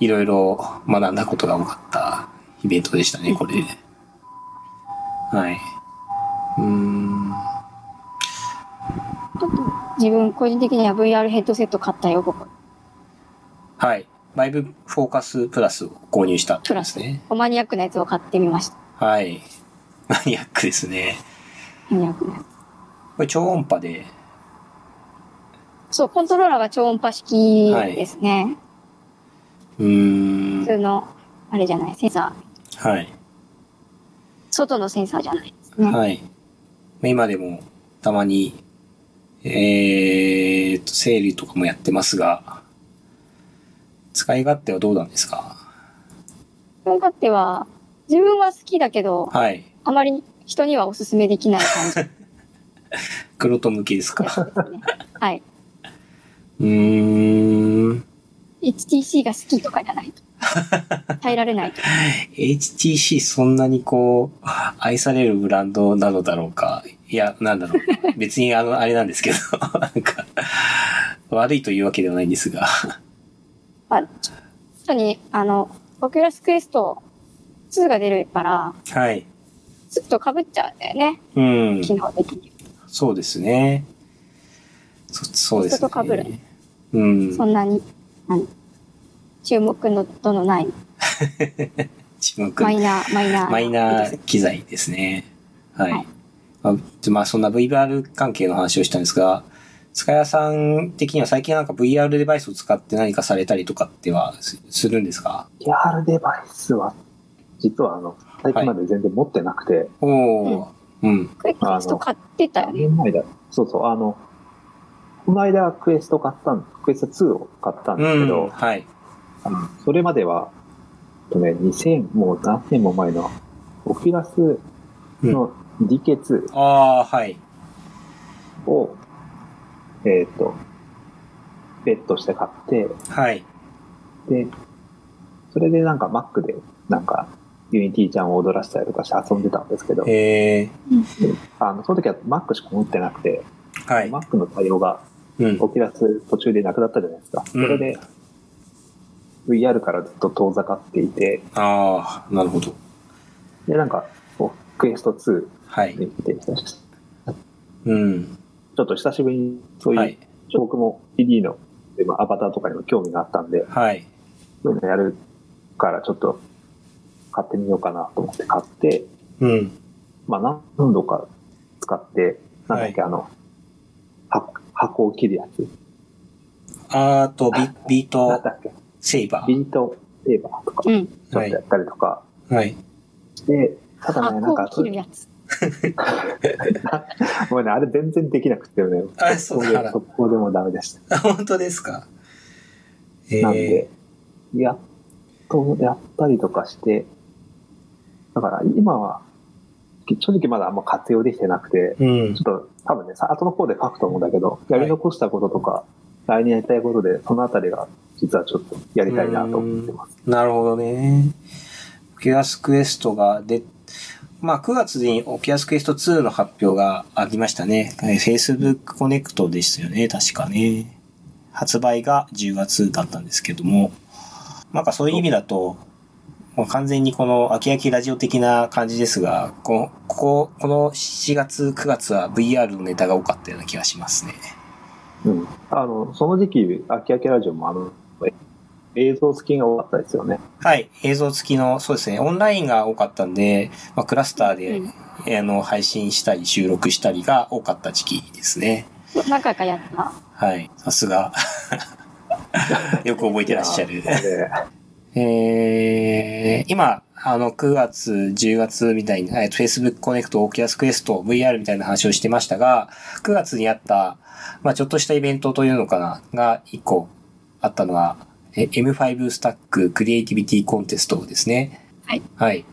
S1: いろいろ学んだことが多かったイベントでしたね、これ。はい。うーん。
S2: ちょっと自分個人的には VR ヘッドセット買ったよ、僕。
S1: はい。バイブフォーカスプラスを購入した
S2: プラス
S1: ね。。
S2: マニアックなやつを買ってみました。
S1: はい。マニアックですね。
S2: マニアックなやつ。
S1: これ超音波で、
S2: そう、コントローラーが超音波式ですね。
S1: うーん
S2: 普。通の、あれじゃない、センサー。
S1: はい。
S2: 外のセンサーじゃないですね。
S1: はい。今でもたまに、えーっと、整理とかもやってますが、使い勝手はどうなんですか？
S2: 自分勝手は、自分は好きだけど、
S1: はい。
S2: あまり人にはお勧めできない感じ
S1: 玄人向きですか？
S2: はい。
S1: うーん。
S2: HTC が好きとかじゃないと。耐えられないと。
S1: HTC そんなにこう、愛されるブランドなのだろうか？いや、なんだろう。別にあの、あれなんですけど、なんか、悪いというわけではないんですが。
S2: まあ、ちょっとに、あの、オキュラスクエスト2が出るから、
S1: はい。
S2: ずっと被っちゃうんだよね。
S1: うん。
S2: 機能的に。
S1: そうですね。そそうですね。
S2: 人と被る
S1: うん。
S2: そんなに、何注目の度のない
S1: 注目
S2: マイナー、マイナー。
S1: マイナー機材ですね。はい。
S2: はい
S1: まあ、でまあ、そんな VR 関係の話をしたんですが、塚谷さん的には最近なんか VR デバイスを使って何かされたりとかってはすするんですか
S3: ？PR デバイスは、実はあの、最近まで全然持ってなくて、
S1: おお、うん、
S2: クエスト買ってたよ
S3: 何
S2: ね。
S3: 年前だそうそう、あの、この間クエスト買ったん、クエスト2を買ったんです
S1: うん、
S3: けど、
S1: はい。
S3: あのそれまでは、とね、2000、もう何年も前の、オキュラスの DK2
S1: ああ、はい。
S3: を、えっ、と、ベットして買って、
S1: はい。
S3: で、それでなんか Mac でなんか Unity ちゃんを踊らせたりとかして遊んでたんですけど、
S1: え
S3: あの、その時は Mac しか持ってなくて、
S1: ー、はい。
S3: Mac の対応が
S1: うん。
S3: オキュラス途中でなくなったじゃないですか。それで、VR からずっと遠ざかっていて、
S1: ああ、なるほど。
S3: で、なんか、こうクエスト2
S1: はい。
S3: で来て、ち
S1: うん。
S3: ょっと久しぶりにそういう、
S1: はい。
S3: 僕も 3D のアバターとかにも興味があったんで、
S1: はい。
S3: そういうのやるからちょっと買ってみようかなと思って買って、
S1: うん。
S3: まあ何度か使って、なんだっけ、あの、は箱を切るやつ。
S1: あーと、ビビート
S3: なんだっけ
S1: セイバー。
S3: ビートセーバーとか、ちょ
S2: うん。
S3: っとやったりとか
S1: はい。
S3: して、ただね、なんか
S2: 箱を、切るやつ。
S3: ごめんね、あれ全然できなくてね、
S1: あそうなの
S3: 速攻でもダメでした。
S1: あ、本当ですか。え
S3: なんで、やっとやったりとかして、だから今は、正直まだあんま活用できてなくて、
S1: うん
S3: ちょっ。と多分ね、さ後の方で書くと思うんだけど、やり残したこととか、来年やりたいことで、そのあたりが実はちょっとやりたいなと思ってます。
S1: なるほどね。オキュラスクエストがで、まあ9月にオキュラスクエスト2の発表がありましたね。えー Facebook コネクトでしたよね、確かね。発売が10月だったんですけども。なんかそういう意味だと、もう完全にこの秋焼きラジオ的な感じですが、この、ここ、この7月、9月は VR のネタが多かったような気がしますね。
S3: うん。あの、その時期、秋焼けラジオもあの、映像付きが多かったですよね。
S1: はい。映像付きの、そうですね。オンラインが多かったんで、まあ、クラスターで、
S2: うん
S1: あの、配信したり、収録したりが多かった時期ですね。
S2: 何回かやった。
S1: はい。さすが。よく覚えてらっしゃる。
S3: で、
S1: えー、今、あの、9月、10月みたいに、えっと Facebook コネクト、Oculus Quest、VR みたいな話をしてましたが、9月にあった、まあちょっとしたイベントというのかな、が1個あったのは、え M5 スタッククリエイティビティコンテストですね。
S2: はい。
S1: はい。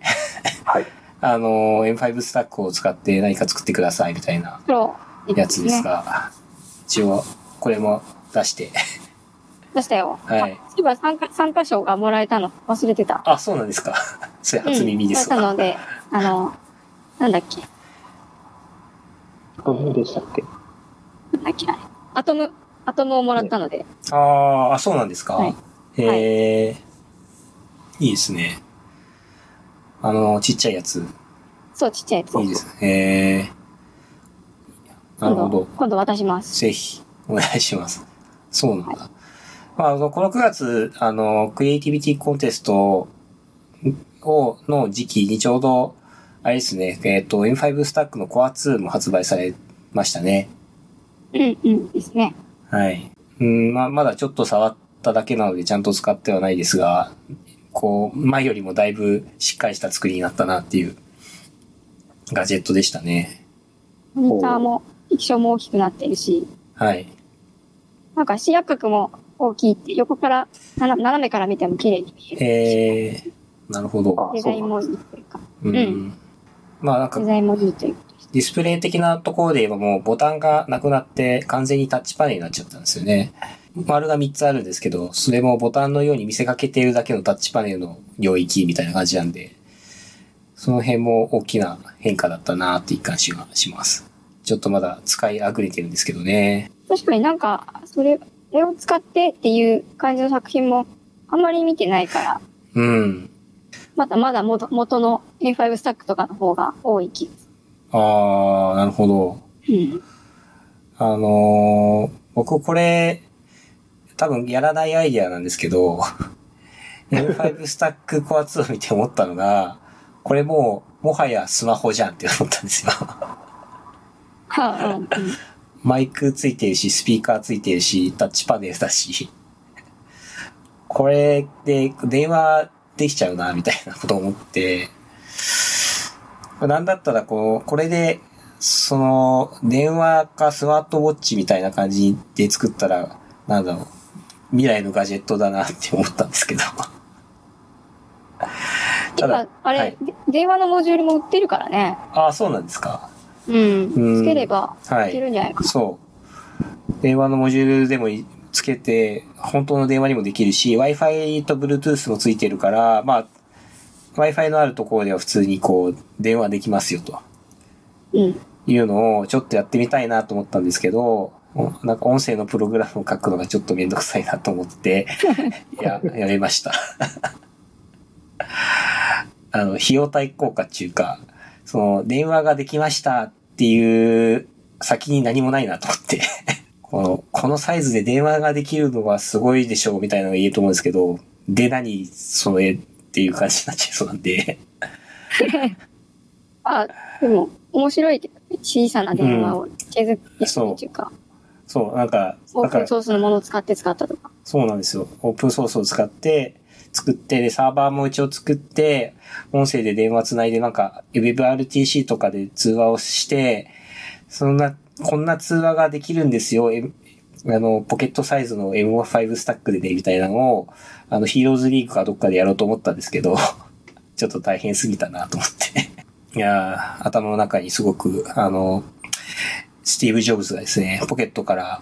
S3: はい。
S1: あの、M5 スタックを使って何か作ってくださいみたいな。やつです
S2: ね。
S1: が、一応、これも出して。
S2: 出したよ。
S1: はい
S2: あそういえば参加、参加賞がもらえたの忘れてた。
S1: あ、そうなんですか。それ初耳ですわ。
S2: うんもらえたので、あの、なんだっけ。
S3: どうでしたっけ？
S2: なんだっけあれ。アトム、アトムをもらったので。
S1: あーあ、そうなんですか。
S2: はい
S1: へえ、いいですね。あの、ちっちゃいやつ。
S2: そう、ちっちゃいやつ。
S1: いいですね。へえ。なるほど。、
S2: 今度渡します。
S1: ぜひ、お願いします。そうなんだ。まあ、この9月、あの、クリエイティビティコンテストを、の時期にちょうど、あれですね、えっ、と、M5 スタックの Core 2も発売されましたね。
S2: うん、うん、ですね。
S1: はい。うん、まあ、まだちょっと触っただけなのでちゃんと使ってはないですが、こう、前よりもだいぶしっかりした作りになったなっていうガジェットでしたね。
S2: モニターも、液晶も大きくなってるし、
S1: はい。
S2: なんか視野角も大きいって、横から、斜めから見ても綺麗に見える。
S1: えー、なるほど。
S3: あ
S2: デザインもいいというか、
S1: うん。
S2: うん
S1: まあなんか
S2: デザインもいいという。
S1: ディスプレイ的なところで言えばもうボタンがなくなって完全にタッチパネルになっちゃったんですよね。丸が3つあるんですけど、それもボタンのように見せかけているだけのタッチパネルの領域みたいな感じなんで、その辺も大きな変化だったなっていう感じがします。ちょっとまだ使いあぐれてるんですけどね。
S2: 確かになんか、それ、これを使ってっていう感じの作品もあんまり見てないから、
S1: うん。
S2: まだまだ元元の A5 スタックとかの方が多い気がす
S1: あー、なるほど。
S2: る。うん。
S1: あのー僕これ、多分やらないアイディアなんですけど、M5 スタックコア2を見て思ったのが、これもう、もはやスマホじゃんって思ったんですよ。
S2: はあ、うん、うん。
S1: マイクついてるし、スピーカーついてるし、タッチパネルだし、これで電話できちゃうな、みたいなことを思って、なんだったらこう、これで、その、電話かスマートウォッチみたいな感じで作ったら、なんだろう、未来のガジェットだなって思ったんですけど。ただ
S2: 今、あれ、
S1: はい
S2: で電話のモジュールも売ってるからね。
S1: ああ、そうなんですか。
S2: うん。
S1: うん
S2: つければ、
S1: はい
S2: いけるんじゃないかな。
S1: そう。電話のモジュールでもいいつけて、本当の電話にもできるし、Wi-Fi と Bluetooth もついてるから、まあ、Wi-Fi のあるところでは普通にこう、電話できますよと。
S2: うん。
S1: いうのをちょっとやってみたいなと思ったんですけど、なんか音声のプログラムを書くのがちょっとめんどくさいなと思って、や、やめました。あの、費用対効果っていうか、その、電話ができましたっていう先に何もないなと思って、この、このサイズで電話ができるのはすごいでしょうみたいなのが言えると思うんですけど、で何それっていう感じになっちゃいそうなんで、
S2: あ、でも、面白い小さな電話を手作りするっていうか、
S1: そう、なんか、
S2: オープンソースのものを使って使ったとか。
S1: そうなんですよ。オープンソースを使って、作って、で、サーバーも一応作って、音声で電話つないで、なんか、WebRTC とかで通話をして、そんな、こんな通話ができるんですよ。M- あの、ポケットサイズの M5 スタックでね、みたいなのを、あの、ヒーローズリーグかどっかでやろうと思ったんですけど、ちょっと大変すぎたなと思って。いや、頭の中にすごく、あの、スティーブ・ジョブズがですね、ポケットから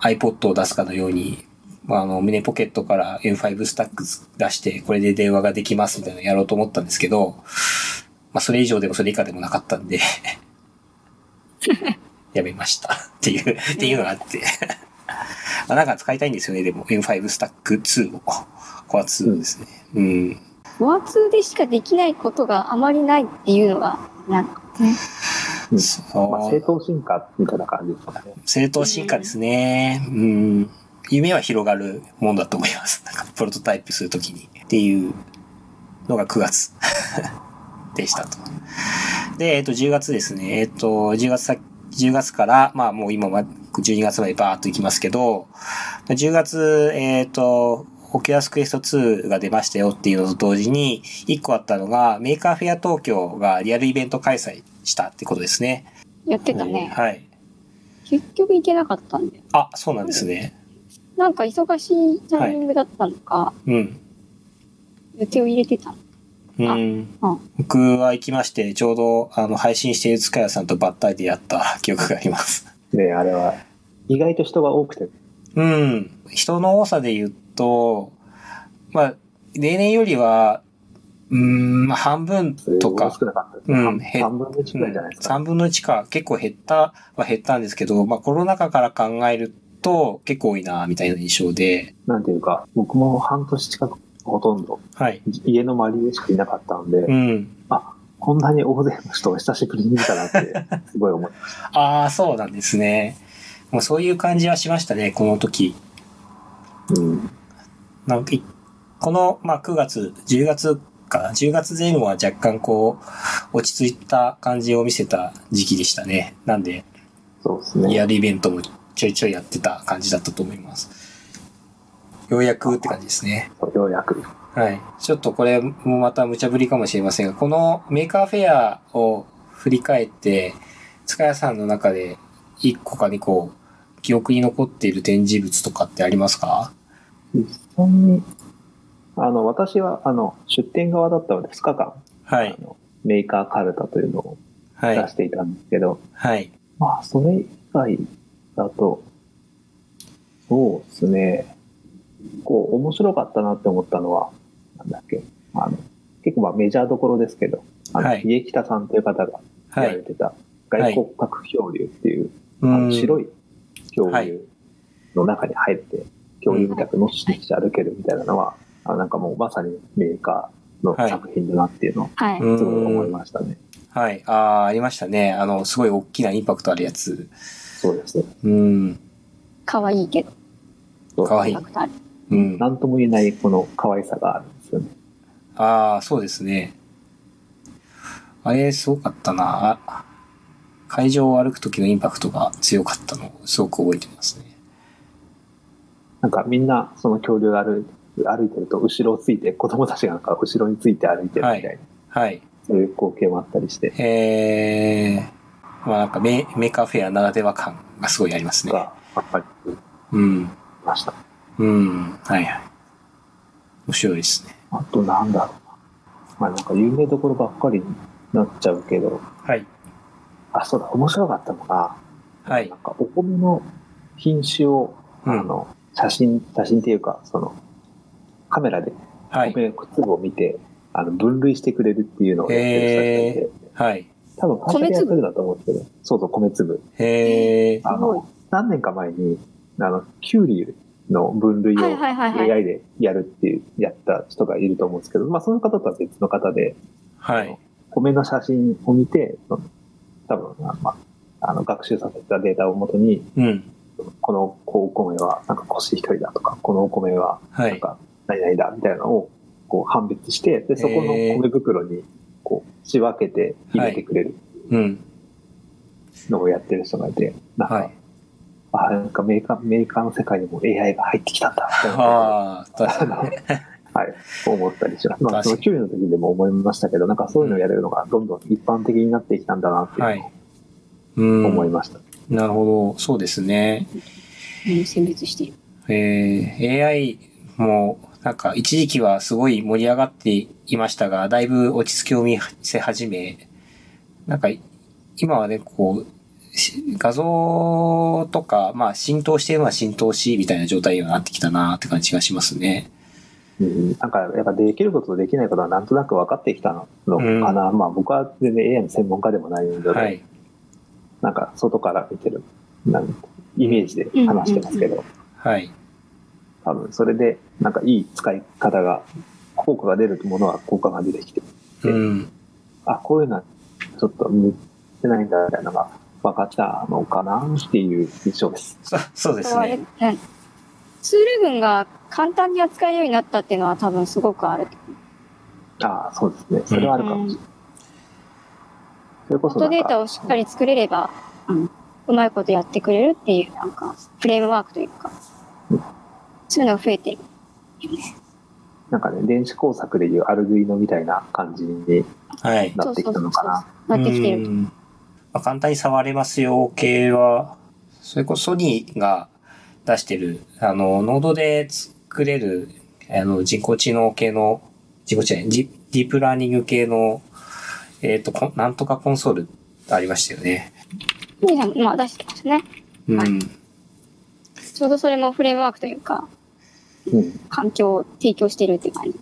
S1: iPod を出すかのように、まあ、あの、胸ポケットから M5 スタック出して、これで電話ができますみたいなのやろうと思ったんですけど、まあ、それ以上でもそれ以下でもなかったんで、やめました。っていう、っていうのがあって。まあ、なんか使いたいんですよね、でも M5 スタック2を。コア2ですね。うん。
S2: フォア2でしかできないことがあまりないっていうのが、なんかね。
S3: うん
S1: そう
S3: まあ、正統進化みたいな感じですかね。
S1: 正統進化ですね。うん。夢は広がるもんだと思います。なんかプロトタイプするときに。っていうのが9月 でしたと。で、えっ、と、10月ですね。えっ、と、10月さ、10月から、まあもう今は12月までバーっと行きますけど、10月、えっ、と、オキュラスクエスト2が出ましたよっていうのと同時に、1個あったのが、メーカーフェア東京がリアルイベント開催したってことですね。
S2: やってたね。
S1: はい。
S2: 結局行けなかったんだよ。
S1: あ、そうなんですね。
S2: なんか忙しいタイミングだったのか、
S1: うん。
S2: 予定を入れてたの。
S1: うん。
S2: うん。
S1: 僕は行きまして、ちょうど、あの、配信している塚谷さんとばったり出会った 記憶があります。
S3: で、あれは、意外と人が多くて、
S1: うん。人の多さで言うと、まあ、例年よりは、うん、まあ、半分とか、
S3: 少なかったですね。
S1: うん
S3: 半半分の1くらいじゃないですか。
S1: 3分の1か、結構減ったは減ったんですけど、まあ、コロナ禍から考えると、結構多いな、みたいな印象で、
S3: なんていうか、僕も半年近くほとんど
S1: はい。
S3: 家の周りでしかいなかったんで、
S1: うん。
S3: あ、こんなに大勢の人を久しぶりに見たなって、すごい思いました。
S1: ああ、そうなんですね。もうそういう感じはしましたね、この時。
S3: うん。
S1: なんかい、この、まあ、9月、10月かな、10月前後は若干こう、落ち着いた感じを見せた時期でしたね。なんで、
S3: そうですね。
S1: リアルイベントもちょいちょいやってた感じだったと思います。ようやくって感じですね。
S3: ようやく。
S1: はい。ちょっとこれもまた無茶ぶりかもしれませんが、このメーカーフェアを振り返って、塚谷さんの中で1個か2個記憶に残っている展示物とかってありますか？
S3: 実際に、あの、私は、あの、出店側だったので2日間、
S1: はい
S3: メーカーカルタというのを
S1: はい
S3: 出し。ていたんですけど、
S1: はい。
S3: まあ、それ以外だと、そうですね、こう、面白かったなって思ったのは、なんだっけ、あの、結構まあメジャーどころですけど、あの、
S1: はい
S3: 家北さんという方がや
S1: はい。
S3: られてた、外骨格恐竜っていう、
S1: う
S3: あの白
S1: い。
S3: い恐竜の中に入って、恐竜みたくのっしのっし歩けるみたいなのは、あなんかもうまさにメーカーの作品だなっていうのをすごい思いましたね。
S1: はい。ああ、ありましたね。あの、すごい大きなインパクトあるやつ。
S3: そうですね。
S1: うん。
S2: 可愛いけど。
S3: そう
S1: かわいい
S2: インパクトある
S1: うん。
S3: なんとも言えないこの可愛さがあるんですよね。
S1: ああ、そうですね。あれ、すごかったな。あ会場を歩く時のインパクトが強かったのをすごく覚えてますね。
S3: なんかみんなその恐竜が歩い歩いてると後ろをついて子供たちがなんか後ろについて歩いてるみたいな、
S1: はい。
S3: そういう光景もあったりして、
S1: えー、まあなんかメ Maker Faire ならでは感がすごいありますね。
S3: がやっぱり
S1: うん。
S3: いました。
S1: うん。はいはい。面白いですね。
S3: あとなんだろうな。まあなんか有名どころばっかりになっちゃうけど、
S1: はい。
S3: あ、そうだ、面白かったのが、
S1: はい
S3: なん。かお米の品種を、
S1: うん
S3: あの、写真、写真っていうか、その、カメラで
S1: はい。
S3: 米粒を見て、あの、分類してくれるっていうのをやってる人がいて、
S1: はい。
S3: 多分会社でやってるんだと思うんですけど、そうそう、米粒。
S1: へえ。
S3: あの、何年か前に、あの、キュウリの分類を
S2: はいはいはいはい。
S3: AI でやるっていう、やった人がいると思うんですけど、まあその方とは別の方で、
S1: はい。
S3: 米の写真を見て、その多分、まあ、あの、学習させたデータをもとに、
S1: うん。
S3: このお米はなんかコシヒカリだとか、このお米は
S1: はい。
S3: なんか何々だみたいなのをこう判別して、で、そこの米袋にこう仕分けて入れてくれる
S1: うん。
S3: のをやってる人がいて、なんか、
S1: はい。
S3: あ、なんかメーカー、メーカーの世界にも AI が入ってきたんだ、みたいな。
S1: ああ、確
S3: あの
S1: かに。
S3: はい、思ったりします。まあ、そのキュウリの時でも思いましたけど、なんかそういうのをやれるのがどんどん一般的になってきたんだなって
S1: はいいう。う
S3: の。思いました。
S1: なるほど。そうですね。
S2: うん選別してる。
S1: えー AI も、なんか一時期はすごい盛り上がっていましたが、だいぶ落ち着きを見せ始め、なんか今はね、こう、し画像とか、まあ浸透しているのは浸透し、みたいな状態にはなってきたなって感じがしますね。
S3: うん、なんか、やっぱできることとできないことはなんとなく分かってきたのかな。まあ僕は全然 AI の専門家でもないので、
S1: はい。
S3: なんか外から見てる、なんイメージで話してますけど、
S1: はい。
S3: 多分それでなんかいい使い方が、効果が出るものは効果が出てきて、
S1: うん。
S3: あ、こういうのはちょっと向いてないんだみたいなのが分かったのかなっていう印象です。
S1: そそうですね。
S2: うんツール群が簡単に扱えるようになったっていうのは多分すごくある。
S3: ああ、そうですね。それはあるかもしれない。それこそ
S2: フォトデータをしっかり作れれば、うん、うまいことやってくれるっていう、なんか、フレームワークというか、そういうのが増えてる。
S3: なんかね、電子工作でいうアルドゥイノみたいな感じに
S1: はい。
S3: なってきたのかな。
S2: なってきてる。
S1: うんまあ、簡単に触れますよ系は、それこそソニーが出してる、あの、ノードで作れる、あの、人工知能系の、人工知能、ディディープラーニング系の、えっ、とこん、なんとかコンソールありましたよね。
S2: でまあ出してますね。
S1: うん。
S2: はいちょうどそれもフレームワークというか、
S3: うん。
S2: 環境を提供してるっていう感じ。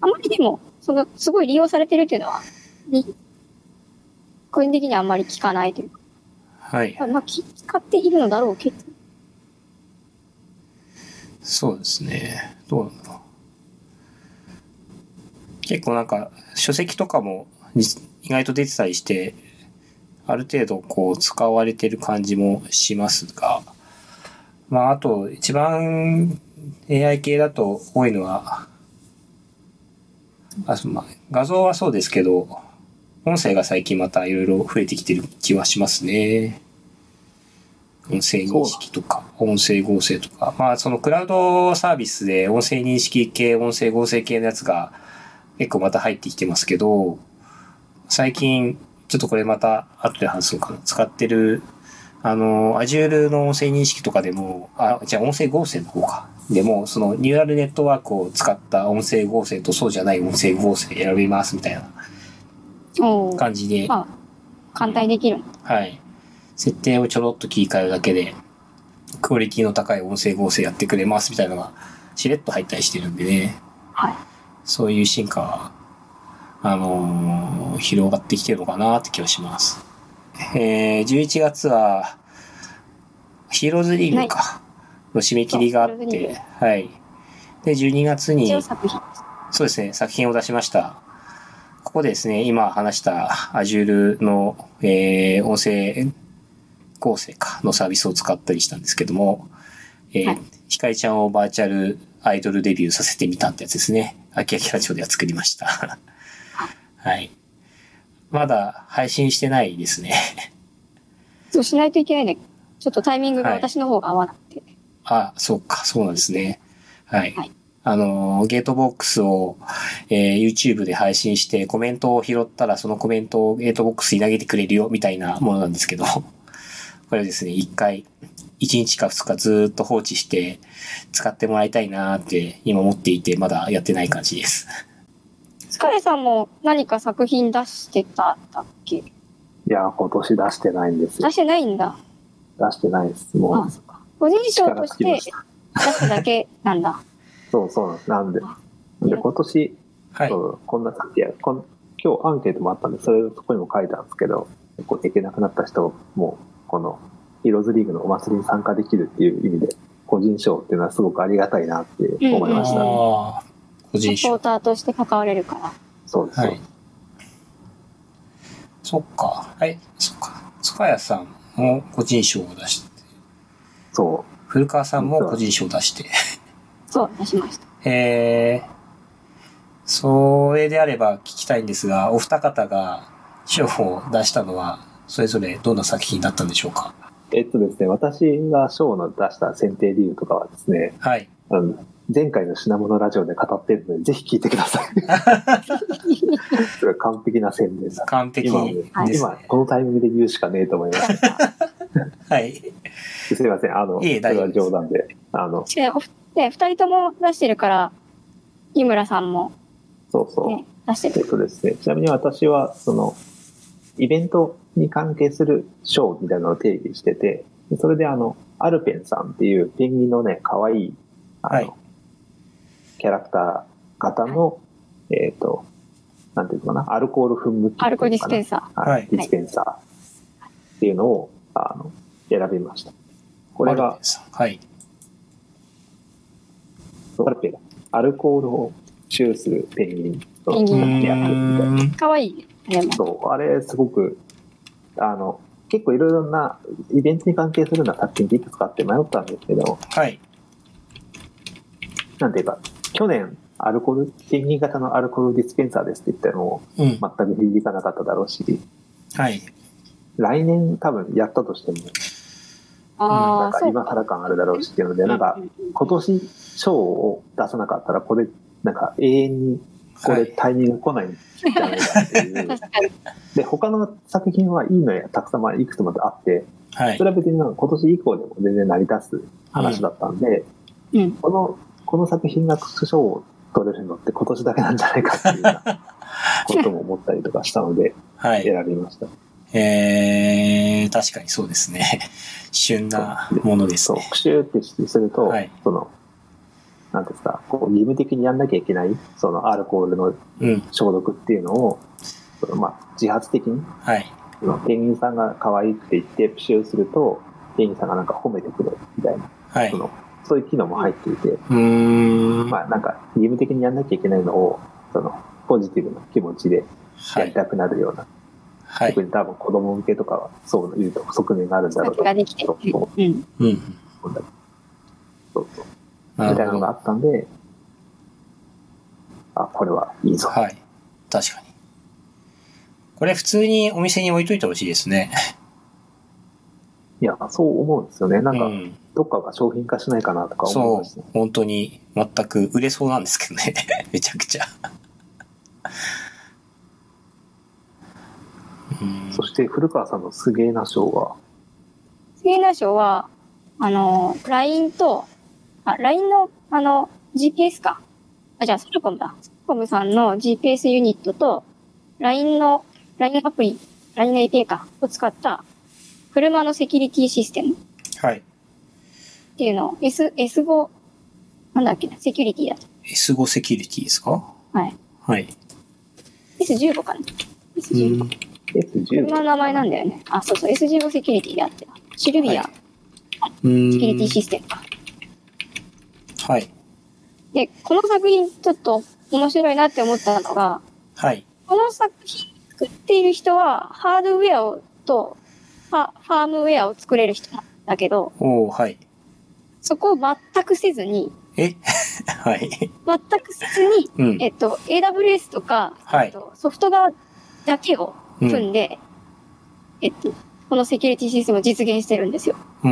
S2: あまりでも、その、すごい利用されてるっていうのは、に個人的にはあんまり聞かないというか、
S1: はい。
S2: まあ、き使っているのだろうけど、
S1: そうですね。どうなんだろう。結構なんか、書籍とかもに意外と出てたりして、ある程度こう使われてる感じもしますが、まああと一番 AI 系だと多いのは、あまあ、画像はそうですけど、音声が最近またいろいろ増えてきてる気はしますね。音声認識とか、音声合成とか。まあ、そのクラウドサービスで音声認識系、音声合成系のやつが結構また入ってきてますけど、最近、ちょっとこれまた後で話そうかな。使ってる、あの、Azure の音声認識とかでも、あ、じゃあ音声合成の方か。でも、そのニューラルネットワークを使った音声合成とそうじゃない音声合成選びますみたいな感じで、
S2: まあ、簡単にできる。
S1: はい。設定をちょろっと切り替えるだけで、クオリティの高い音声合成やってくれますみたいなのが、しれっと入ったりしてるんでね、
S2: はい。
S1: そういう進化は、あのー広がってきてるのかなって気はします。えー、11月は、ヒーローズリーグか、の締め切りがあって、はい。で、12月に。そうですね、作品を出しました。ここでですね、今話した Azure の、えー、音声合成かのサービスを使ったりしたんですけども、えー
S2: はい
S1: ひかりちゃんをバーチャルアイドルデビューさせてみたってやつですね。秋秋ラジオでは作りました。はい。まだ配信してないですね。
S2: そうしないといけないね。ちょっとタイミングが
S1: はい
S2: 私の方が合わなくて。
S1: あ、そうか、そうなんですね。はい。
S2: はい
S1: あの、ゲートボックスを、えー YouTube で配信してコメントを拾ったらそのコメントをゲートボックスに投げてくれるよみたいなものなんですけど、これをですね、一回、一日か二日ずーっと放置して使ってもらいたいなーって今思っていてまだやってない感じです。
S2: スカレさんも何か作品出してたんだっけ？
S3: いや、今年出してないんですよ
S2: 出。してないんだ。
S3: 出してないです。も
S2: ああ、
S3: う、
S2: そっか。個人賞として出すだけなんだ。
S3: そうそうなんです。なんで、で今年、
S1: はい。
S3: そうこんな、いやこん、今日アンケートもあったんで、それそこにも書いたんですけど、こう行けなくなった人も、この、ヒーローズリーグのお祭りに参加できるっていう意味で、個人賞っていうのはすごくありがたいなって思いました。
S1: ああ、個人賞。
S2: サポーターとして関われるから。
S3: そうです、
S1: はい。そっか。はい、そっか。塚谷さんも個人賞を出して、
S3: そ
S1: 古川さんも個人賞を出して。
S2: そう、出しました。
S1: えー、それであれば聞きたいんですが、お二方が賞を出したのは、それぞれどんな作品だったんでしょうか？
S3: う。えっとですね、私が賞の出した選定理由とかはですね、
S1: はい。
S3: あの前回の品物ラジオで語ってるので、ぜひ聞いてください。それは完璧な宣伝だ。
S1: 完璧
S3: 今
S1: です
S3: 今、
S1: ね。
S3: このタイミングで言うしかねえと思います。
S1: はい。
S3: すいません、あの、
S1: いえ
S3: それは冗談で。あの、
S2: で、二人とも出してるから、井村さんも
S3: そうそう。
S2: ね、出して
S3: えっ
S2: る。
S3: とですね、ちなみに私は、その、イベントに関係する賞みたいなのを定義してて、でそれであの、アルペンさんっていうペンギンのね、可愛い、あの、
S1: はい
S3: キャラクター型の、えっ、と、なんていうのかな、アルコール噴霧器
S2: アルコールディスペン
S3: サ
S2: サ
S3: ー。は
S1: はい
S3: い、ディスペンサーっていうのを、あの、選びました。これが、
S1: はい。
S3: アルペン、アルコールをチューするペンギンと
S2: ペンギン
S3: やってるみたい。
S2: かわいい。
S3: そう、あれすごく、あの、結構いろいろなイベントに関係するような作品っていくつかあって迷ったんですけど、
S1: はい。
S3: なんていうか、去年、アルコール、ペンギン型のアルコールディスペンサーですって言ったのも
S1: うん。
S3: 全く響かなかっただろうし、
S1: はい。
S3: 来年多分やったとしても、な
S2: ああ、
S3: んか。今更感あるだろうしっていうので、なんか今年賞を出さなかったら、これ、なんか永遠にこれ
S1: はい
S3: タイミング来ないんじゃないかっていう。で、他の作品はいいのやたくさんまあいくつもあって、
S1: はい
S3: そ。れは別になんか今年以降でも全然成り立つ話だったんで、
S2: うん。
S3: この、この作品が賞を取れるのって今年だけなんじゃないかっていうような ことも思ったりとかしたので
S1: はい。
S3: 選びました。
S1: えー、確かにそうですね。旬なものです
S3: そう、
S1: ね。
S3: 復習ってすると、
S1: はい
S3: その、なんていうんですか、こう義務的にやんなきゃいけない、そのアルコールの
S1: うん。
S3: 消毒っていうのを、そのまあ、自発的に、
S1: はい。
S3: そのペンギンさんが可愛くて言ってプシューすると、ペンギンさんがなんか褒めてくれるみたいな、
S1: はい。
S3: そうのそういう機能も入っていて。まあなんか義務的にやんなきゃいけないのを、そのポジティブな気持ちで
S1: はい。
S3: やりたくなるような、
S1: はい
S3: 特。に多分子供向けとかはそういう側面があるんだろうと
S2: ができてる
S3: そうそう
S2: うん。
S1: うん。
S3: そうそう。みたいなのがあったんで、あ、これはいいぞ。
S1: はい。確かに。これ普通にお店に置いといてほしいですね。
S3: いや、そう思うんですよね。なんか、
S1: うん。
S3: どっかが商品化しないかなとか思い
S1: そう
S3: ますね。。
S1: 本当に全く売れそうなんですけどね。めちゃくちゃ。うん
S3: そして古川さんのすげえな賞は、
S2: 次の賞は、あの、LINE と、あ、LINE の、あの、GPS か。あ、じゃあ、 SORACOM だ。 SORACOM さんの GPS ユニットと、LINE の、LINE アプリ、LINE の API か、を使った、車のセキュリティシステムっ
S1: はい。
S2: ていうのを、S、S5、なんだっけな、セキュリティだと。
S1: S5 セキュリティですか？
S2: はい。
S1: はい。
S2: S15 かな。S15。
S3: S15。
S2: 車の名前なんだよね。あ、そうそう、S15 セキュリティであって。シルビア、
S1: はうん。
S2: セキュリティシステムか。
S1: はい。
S2: で、この作品ちょっと面白いなって思ったのが、
S1: はい。
S2: この作品作っている人は、ハードウェアをとファファームウェアを作れる人なんだけど、
S1: おー、はい。
S2: そこを全くせずに、
S1: え？はい。
S2: 全くせずに、
S1: うん。
S2: えっと、AWS とか、
S1: はい
S2: えっと、ソフト側だけを
S1: うん
S2: 組んで、えっと、このセキュリティシステムを実現してるんですよ。
S1: うー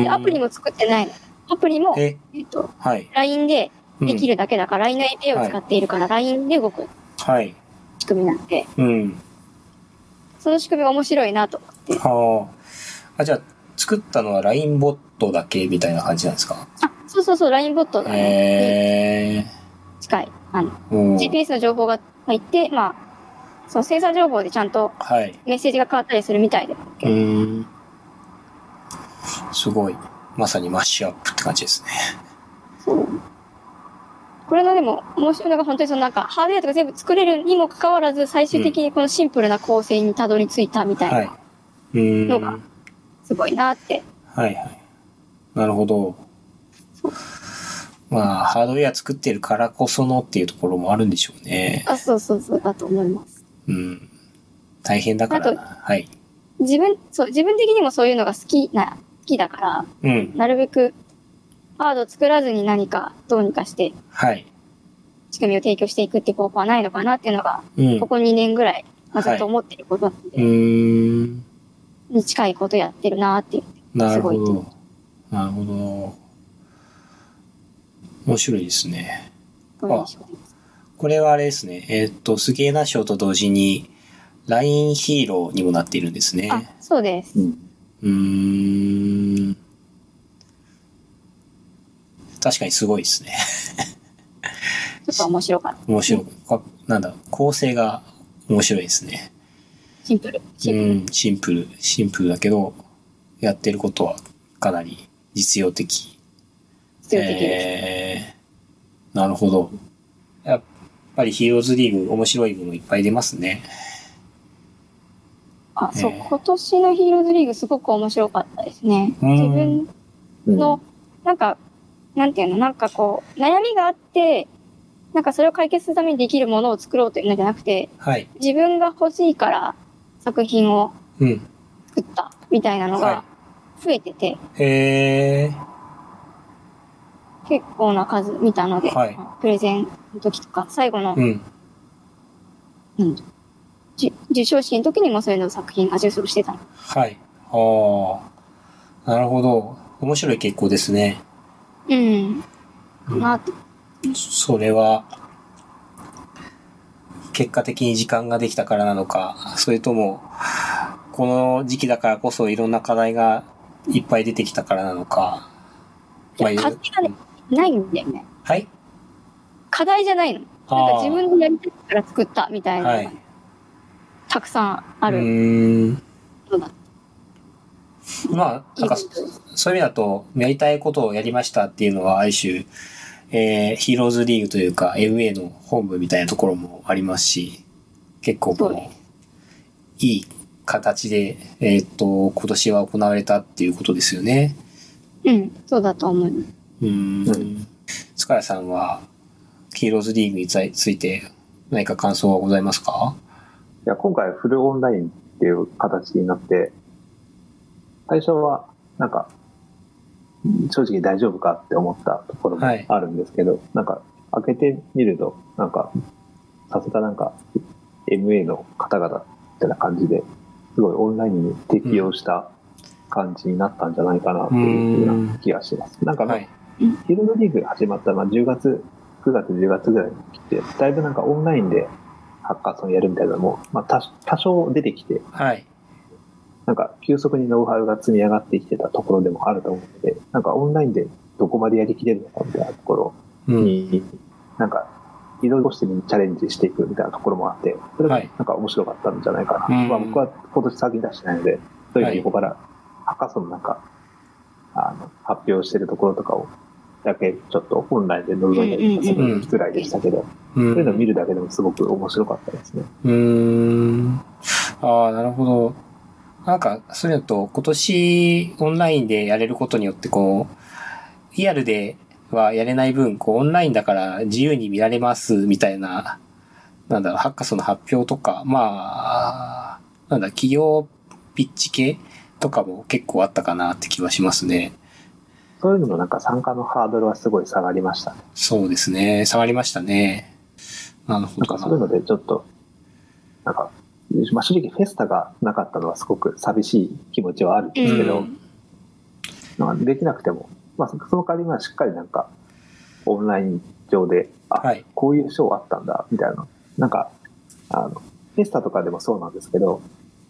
S1: ん
S2: で。アプリも作ってないの。アプリも、
S1: え、
S2: えっと、
S1: はい。
S2: LINE で
S1: うん
S2: できるだけだから、LINE の API を使っているから、LINE で動く
S1: はい。
S2: 仕組みなんで、
S1: うん。
S2: その仕組みが面白いなと思って。
S1: はあ。あ、じゃあ、作ったのは LINE ボットだけみたいな感じなんですか？
S2: あ、そうそうそう、LINE ボットがね、
S1: へ
S2: に近い。あの、GPS の情報が入って、まあ、そのセンサー情報でちゃんと
S1: はい。
S2: メッセージが変わったりするみたいで。
S1: うーん。すごい。まさにマッシュアップって感じですね。
S2: そう。これのでも面白いのが本当にそのなんかハードウェアとか全部作れるにもかかわらず最終的にこのシンプルな構成にたどり着いたみたいな。のがすごいなって。
S1: はいはい。なるほど。まあ、ハードウェア作ってるからこそのっていうところもあるんでしょうね。
S2: あ、そうそうそうだと思います。
S1: うん。大変だからな。はい。
S2: 自分、そう、自分的にもそういうのが好きな、好きだから、
S1: うん。
S2: なるべくハード作らずに何かどうにかして
S1: はい。
S2: 仕組みを提供していくって方法はないのかなっていうのが、
S1: うん。
S2: ここ2年ぐらい、まあ、ずっと思ってることなの
S1: う
S2: で、
S1: ーん。
S2: に近いことやってるなっていう。
S1: なるほど。なるほど。面白いですね。
S2: こういう印象です
S1: これはあれですね。えーっと、すげえな賞と同時に、LINE ヒーローにもなっているんですね。
S2: あ、そうです。
S3: うん。
S1: うーん。確かにすごいですね。
S2: ちょっと面白かった。
S1: 面白い。かなんだ、構成が面白いですね。
S2: シンプル。シンプル。
S1: うん、シンプル、シンプルだけど、やってることはかなり実用的。
S2: 必要的です。
S1: えー、なるほど。やっぱりヒーローズリーグ面白いものいっぱい出ますね。
S2: あ、そう、
S1: えー
S2: 今年のヒーローズリーグすごく面白かったですね。
S1: うん
S2: 自分
S3: うん
S2: の、なんか、なんていうの、なんかこう、悩みがあって、なんかそれを解決するためにできるものを作ろうというのじゃなくて、
S1: はい。
S2: 自分が欲しいから作品を
S1: うん。
S2: 作ったみたいなのが
S1: は
S2: 増えてて、
S1: い。へ
S2: 結構な数見たので、
S1: はい
S2: プレゼンの時とか、最後の
S1: ー。、うん。
S2: うんじ授賞式の時にもそういうの作品が受賞してたの。
S1: はい。ああ。なるほど。面白い傾向ですね。
S2: うん。かなって。
S1: それは、結果的に時間ができたからなのか、それとも、この時期だからこそいろんな課題がいっぱい出てきたからなのか。
S2: 課題がねないんだよね。
S1: はい？
S2: 課題じゃないの。なんか自分でやりたいから作ったみたいな
S1: はい
S2: たくさんあ
S1: う
S2: る
S1: ーん。まあ、なんかそういう意味だと、やりたいことをやりましたっていうのは、ある種、えーヒーローズリーグというか、MA の本部みたいなところもありますし、結構こういい形で、えーっと、今年は行われたっていうことですよね。
S2: うん、そうだと思う。
S1: うーん。塚谷さんは、ヒーローズリーグについついて何か感想はございますか？
S3: いや、今回フルオンラインっていう形になって、最初は、なんか、正直大丈夫かって思ったところも
S1: はい
S3: あるんですけど、なんか、開けてみると、なんか、さすがなんか、MA の方々みたいな感じで、すごいオンラインに適用した感じになったんじゃないかなっていうふうな気がします。なんか、
S1: はい。
S3: ヒーローズリーグが始まったのは10月、9月、10月ぐらいに来て、だいぶなんかオンラインでハッカーソンやるみたいなのも、まあ多多少出てきて、
S1: はい。
S3: なんか急速にノウハウが積み上がってきてたところでもあると思うので、なんかオンラインでどこまでやりきれるのかみたいなところ
S1: うん。
S3: に、なんかいろいろしてチャレンジしていくみたいなところもあって、それが
S1: はい
S3: なんか面白かったんじゃないかな。
S1: うん
S3: まあ僕は今年先に出してないので、そういう意味でここからハッカーソンのなんか、あの、発表してるところとかを、だけちょっとオンラインで覗いたりとかするぐらいでしたけど、
S1: う
S3: そういうのを
S1: ん。
S3: 見るだけでもすごく面白かったですね。
S1: うーん。ああ、なるほど。なんか、そういうのと、今年オンラインでやれることによって、こう、リアルではやれない分、こう、オンラインだから自由に見られます、みたいな、なんだろう、ハッカソンの発表とか、まあ、なんだ、企業ピッチ系とかも結構あったかなって気はしますね。
S3: そういうのもなんか参加のハードルはすごい下がりましたね。
S1: そうですね。下がりましたね。なるほど
S3: なんかそういうのでちょっと、なんか、まあ、正直フェスタがなかったのはすごく寂しい気持ちはあるんですけど、
S2: うん
S3: なんかできなくても、まあ、そその代わりまあしっかりなんか、オンライン上で、あ、
S1: はい
S3: こういうショーあったんだ、みたいな。なんか、あの、フェスタとかでもそうなんですけど、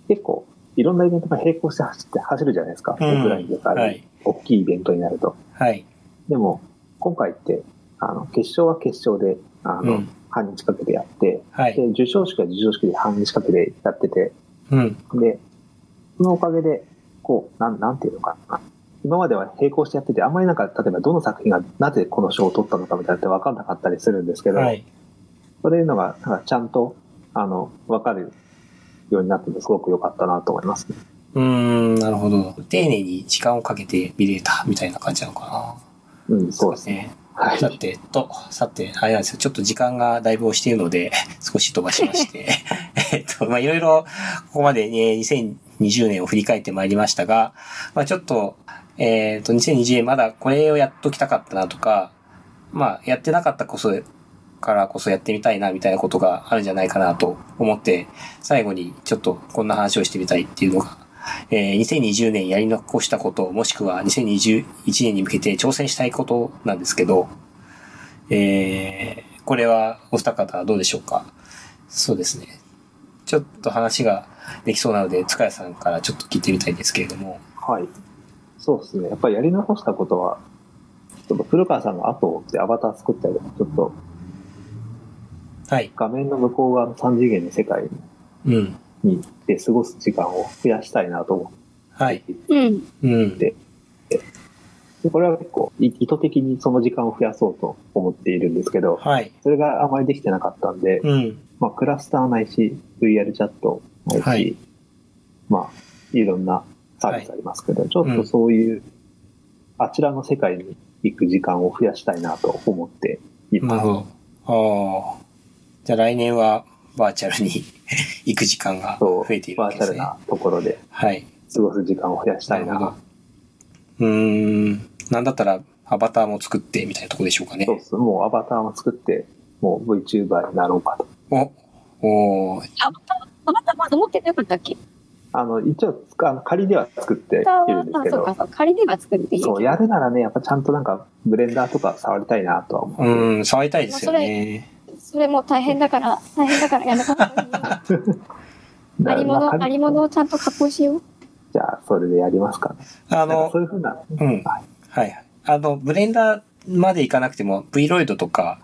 S3: 結構、いろんなイベントが並行して走って、走るじゃないですか。
S1: うん
S3: オフラインである、
S1: はい
S3: 大きいイベントになると。
S1: はい。
S3: でも、今回って、あの、決勝は決勝で、あの、
S1: うん
S3: 半日かけてやって、
S1: はい。
S3: で、授賞式は授賞式で半日かけてやってて、
S1: うん。
S3: で、そのおかげで、こう、なん、なんていうのかな。今までは並行してやってて、あんまりなんか、例えばどの作品がなぜこの賞を取ったのかみたいなって分かんなかったりするんですけど、
S1: はい。
S3: そういうのが、なんかちゃんと、あの、分かるようになってて、すごく良かったなと思いますね。
S1: うーん、なるほど。丁寧に時間をかけて見れたみたいな感じなのか
S3: うん、
S1: な。
S3: そうですね。
S1: ね。
S3: はい。
S1: さて、と、さて、あれなんですよ。ちょっと時間がだいぶ押しているので、少し飛ばしまして。えっと、まあ、いろいろ、ここまでね、2020年を振り返ってまいりましたが、まあ、ちょっと、えっ、と、2020年まだこれをやっときたかったなとか、まあ、やってなかったこそ、からこそやってみたいな、みたいなことがあるんじゃないかなと思って、最後にちょっとこんな話をしてみたいっていうのが、えー2020年やり残したこと、もしくは2021年に向けて挑戦したいことなんですけど、えー、これはお二方どうでしょうか？そうですね。ちょっと話ができそうなので、塚谷さんからちょっと聞いてみたいんですけれども。
S3: はい。そうですね。やっぱりやり残したことは、ちょっと古川さんの後を追ってアバター作ったりとか、ちょっと
S1: はい。
S3: 画面の向こう側の3次元の世界
S1: うん。
S3: にで過ごす時間を増やしたいなと思
S1: はい。
S3: っていて、
S2: うん。
S1: うん。
S3: でこれは結構い意図的にその時間を増やそうと思っているんですけど、
S1: はい。
S3: それがあまりできてなかったんで、
S1: うん。
S3: まあ、クラスターないし、VR チャットないし、
S1: はい
S3: まあ、いろんなサービスありますけど、ちょっとそういう、あちらの世界に行く時間を増やしたいなと思っています。
S1: なるほど。ああ。じゃあ来年はバーチャルに 行く時間が増えているわですね。
S3: ーチャルなところで
S1: はい。
S3: 過ごす時間を増やしたいな。
S1: なるほど。うーん。なんだったらアバターも作ってみたいなとこでしょうかね。
S3: そうです。もうアバターも作って、もう VTuber になろうかと。
S1: お、おー
S2: あ、また、あまたまだ持ってなかったっけ？
S3: あの、一応つか、あの仮では作って
S2: あ
S3: いるんですけど
S2: そうか、、仮では作っていい
S3: そう、やるならね、やっぱちゃんとなんか、ブレンダーとか触りたいなとは思う。
S1: うん、触りたいですよね。
S2: それも大変だから、大変だからやめた方がいいよ。ありもの、ありものをちゃんと加工しよう。
S3: じゃあ、それでやりますかね。
S1: あの
S3: そ、ういうふうな、
S1: うん。
S3: はい
S1: はい。あの、ブレンダーまでいかなくても、V ロイドとか、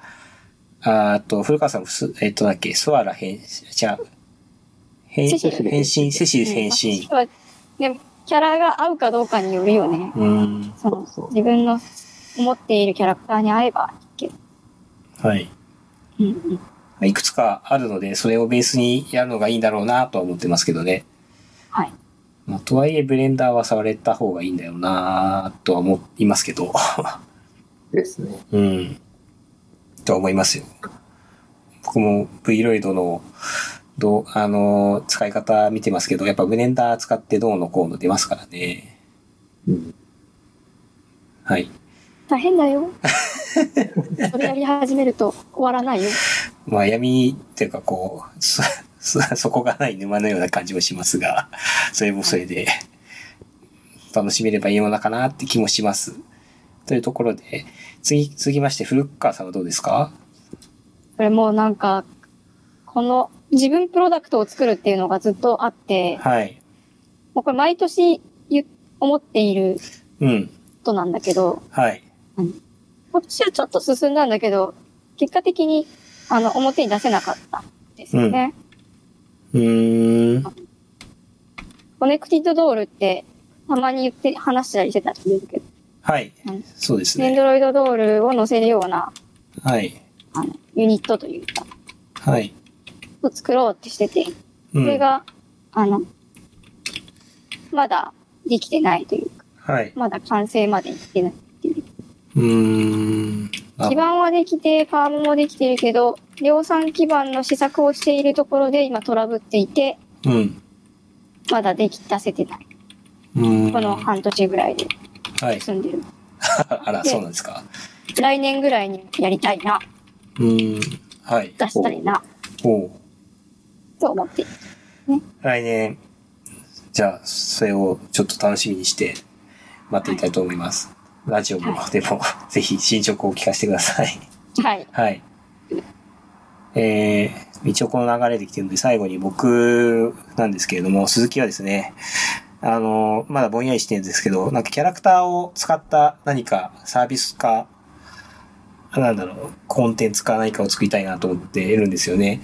S1: ああと、古川さん、すえっと、だっけ、スワラ変、じゃあ変
S2: セシル
S1: 変身、セシル変身。
S2: うんでも、キャラが合うかどうかによるよね。
S1: うん。
S2: その
S3: そう
S2: 自分の思っているキャラクターに合えばいいけど。
S1: はい。
S2: うんうん。
S1: いくつかあるので、それをベースにやるのがいいんだろうなとは思ってますけどね。
S2: はい。
S1: まあ、とはいえ、ブレンダーは触れた方がいいんだよなとは思いますけど。
S3: ですね。
S1: うん。とは思いますよ。僕も V ロイドの、どう、あの、使い方見てますけど、やっぱブレンダー使ってどうのこうの出ますからね。
S3: うん。
S1: はい。
S2: 大変だよ。それやり始めると終わらないよ。
S1: まあ、闇っていうかこう、そ、そ、そこがない沼のような感じもしますが、それもそれで、楽しめればいいものかなって気もします。というところで、次、続きまして、古川さんはどうですか？
S2: これもうなんか、この自分プロダクトを作るっていうのがずっとあって、
S1: はい。
S2: もうこれ毎年思っている
S1: うん。
S2: ことなんだけど、
S1: はい。
S2: 今年はちょっと進んだんだけど、結果的に、あの、表に出せなかったんですよね。
S1: うーん。
S2: コネクティッドドールって、たまに言って、話したりしてたんですけど、
S1: はい
S2: うん。
S1: そうですね。
S2: エンドロイドドールを載せるような、
S1: はい。
S2: あの、ユニットというか、
S1: はい。
S2: を作ろうってしてて、
S1: うん
S2: それが、あの、まだできてないというか、
S1: はい。
S2: まだ完成までいってないっていう。
S1: うーん。あ
S2: 基盤はできて、ファームもできてるけど、量産基盤の試作をしているところで今トラブっていて、
S1: うん。
S2: まだでき出せてない。
S1: うーん。
S2: この半年ぐらいで
S1: はい。
S2: 進んでる。
S1: あら、そうなんですか。
S2: 来年ぐらいにやりたいな、
S1: うーん。はい。
S2: 出したいな、
S1: おう
S2: と思っている。
S1: 来年、じゃあ、それをちょっと楽しみにして待っていたいと思います。ラジオも、でも、ぜひ進捗を聞かせてください。
S2: はい。
S1: はい。えー、一応この流れできてるので、最後に僕なんですけれども、鈴木はですね、あの、まだぼんやりしてるんですけど、なんかキャラクターを使った何かサービスか、なんだろう、コンテンツか何かを作りたいなと思っているんですよね。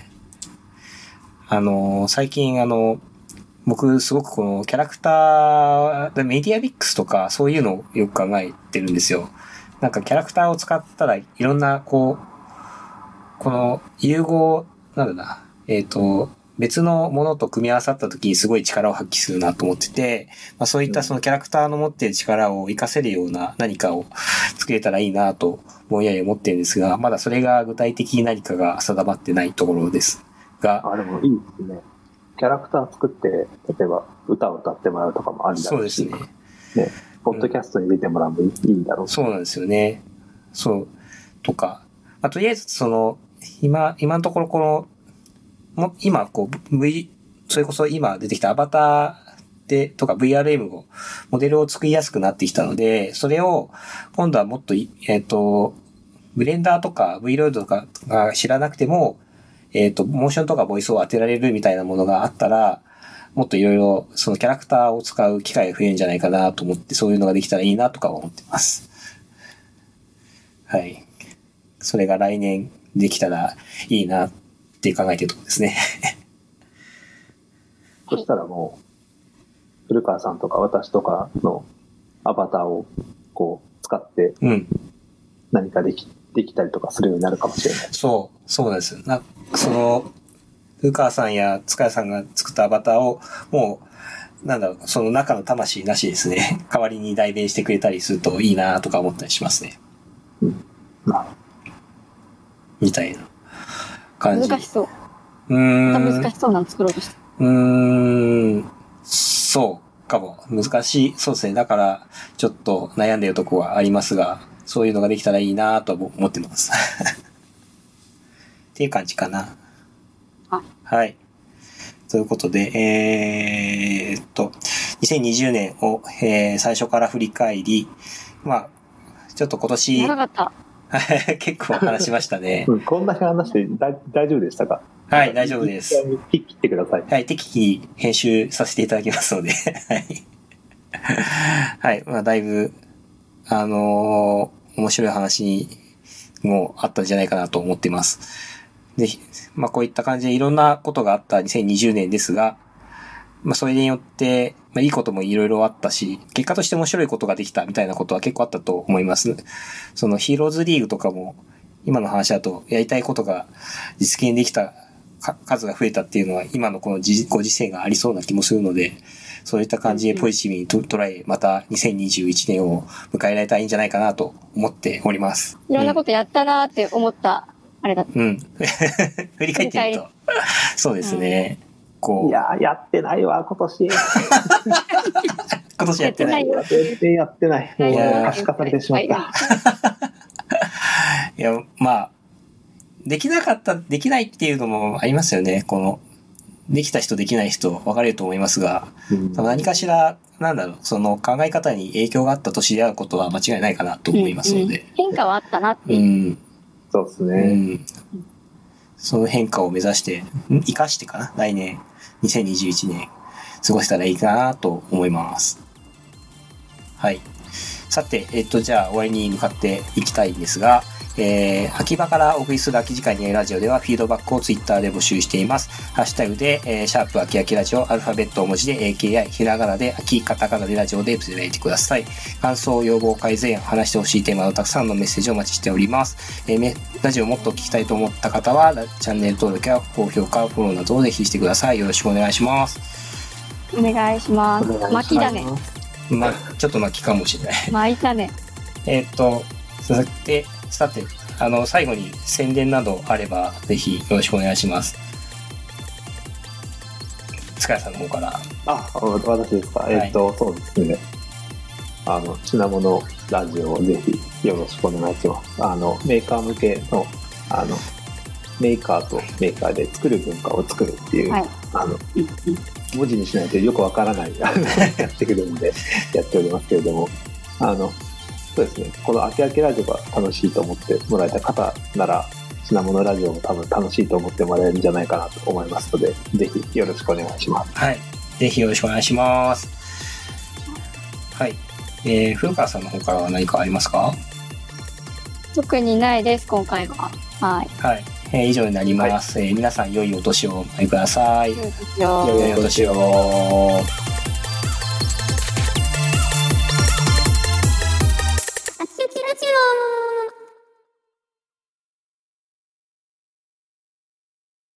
S1: あの、最近あの、僕すごくこのキャラクター、メディアミックスとかそういうのをよく考えてるんですよ。なんかキャラクターを使ったらいろんなこう、この融合、なんだな、えっ、と、別のものと組み合わさった時にすごい力を発揮するなと思ってて、まあ、そういったそのキャラクターの持っている力を活かせるような何かを作れたらいいなとぼんやり思ってるんですが、まだそれが具体的に何かが定まってないところですが。
S3: あ、でもいいですね。キャラクター作って、例えば歌を歌ってもらうとかもありだ
S1: そうですね。
S3: ね、ポッドキャストに出てもらうもいい,、ん、だろう、
S1: そうなんですよね。そう。とか。まあ、とりあえずその、今、今のところこのも今、こう、V、それこそ今出てきたアバターで、とか VRM を、モデルを作りやすくなってきたので、それを、今度はもっと、えっ、ー、と、ブレンダーとか v ロイドとかが知らなくても、えっ、ー、と、モーションとかボイスを当てられるみたいなものがあったら、もっといろいろそのキャラクターを使う機会が増えるんじゃないかなと思って、そういうのができたらいいなとか思ってます。はい。それが来年できたらいいなって考えてるところですね。
S3: そしたらもう、古川さんとか私とかのアバターをこう使って何かでき、できたりとかするようになるかもしれない。
S1: そう、そうです。な、その、古川さんや塚谷さんが作ったアバターを、もう、なんだろう、その中の魂なしですね。代わりに代弁してくれたりするといいなとか思ったりしますね。
S3: うん。な
S1: みたいな。感じ。
S2: 難しそう。
S1: うん。
S2: また難しそうなの作ろうとして。
S1: うん。そうかも。難しい。そうですね。だから、ちょっと悩んでるとこはありますが、そういうのができたらいいなと思ってます。っていう感じかな。
S2: はい。
S1: はい。ということで、えー、っと、2020年を、えー、最初から振り返り、まあ、ちょっと今年、
S2: 長かった。
S1: 結構話しましたね。
S3: うん、こんなに話して大丈夫でしたか？
S1: はい、大丈夫です。
S3: 切ってください。
S1: はい、適宜に編集させていただきますので、はい。はい、まあ、だいぶ、あのー、面白い話もあったんじゃないかなと思っています。で、まあ、こういった感じでいろんなことがあった2020年ですが、まあ、それによって、まあ、いいこともいろいろあったし、結果として面白いことができたみたいなことは結構あったと思います。そのヒーローズリーグとかも、今の話だとやりたいことが実現できた数が増えたっていうのは今のこのご時世がありそうな気もするので、そういった感じでポジティブに捉え、また2021年を迎えられたらいいんじゃないかなと思っております。
S2: いろんなことやったなって思った、あれだった。
S1: うん。振り返ってみると。そうですね。
S3: こう。いややってないわ、今年。
S1: 今年やってない。
S3: 全然やってない。もう、可視化されてしまった。
S1: いや、まあ、できなかった、できないっていうのもありますよね。この、できた人、できない人、分かれると思いますが、うん、何かしら、なんだろう、その考え方に影響があった年であることは間違いないかなと思いますので。うんうん、
S2: 変化はあったなっていう。
S3: うん。そうですね。うん
S1: その変化を目指して、生かしてかな？来年、2021年、過ごせたらいいかなと思います。はい。さて、えっと、じゃあ終わりに向かっていきたいんですが、えー、秋葉からお送りする空き時間にあるラジオではフィードバックをツイッターで募集しています。ハッシュタグで、えー、シャープ秋秋ラジオ、アルファベット大文字で AKI、ひらがなで秋、カタカナでラジオでつぶやいてください。感想、要望、改善、話してほしいテーマのたくさんのメッセージをお待ちしております。えー、ラジオをもっと聞きたいと思った方は、チャンネル登録や高評価、フォローなどをぜひしてください。よろしくお願いします。
S2: お願いします。巻きだね。
S1: ま、ちょっと巻きかもしれない。
S2: 巻いたね。
S1: えっと、続いて、さて、あの、最後に宣伝などあれば、ぜひよろしくお願いします。塚谷さんの方から。
S3: あ、私ですか？えっ、と、そうですね。あの、品物ラジオをぜひよろしくお願いします。あの、メーカー向けの、あの、メーカーとメーカーで作る文化を作るっていう、はい、あの、文字にしないとよくわからない やってくるんでやっておりますけれども、あの、そうですね、このあけあけラジオが楽しいと思ってもらえた方なら、品物ラジオも多分楽しいと思ってもらえるんじゃないかなと思いますので、ぜひよろしくお願いします。
S1: はい。ぜひよろしくお願いします。はい。えー、古川さんの方からは何かありますか？
S2: 特にないです、今回は。はい。
S1: はい。えー以上になります。えー皆さん良いお年をお迎えください。良いお年を。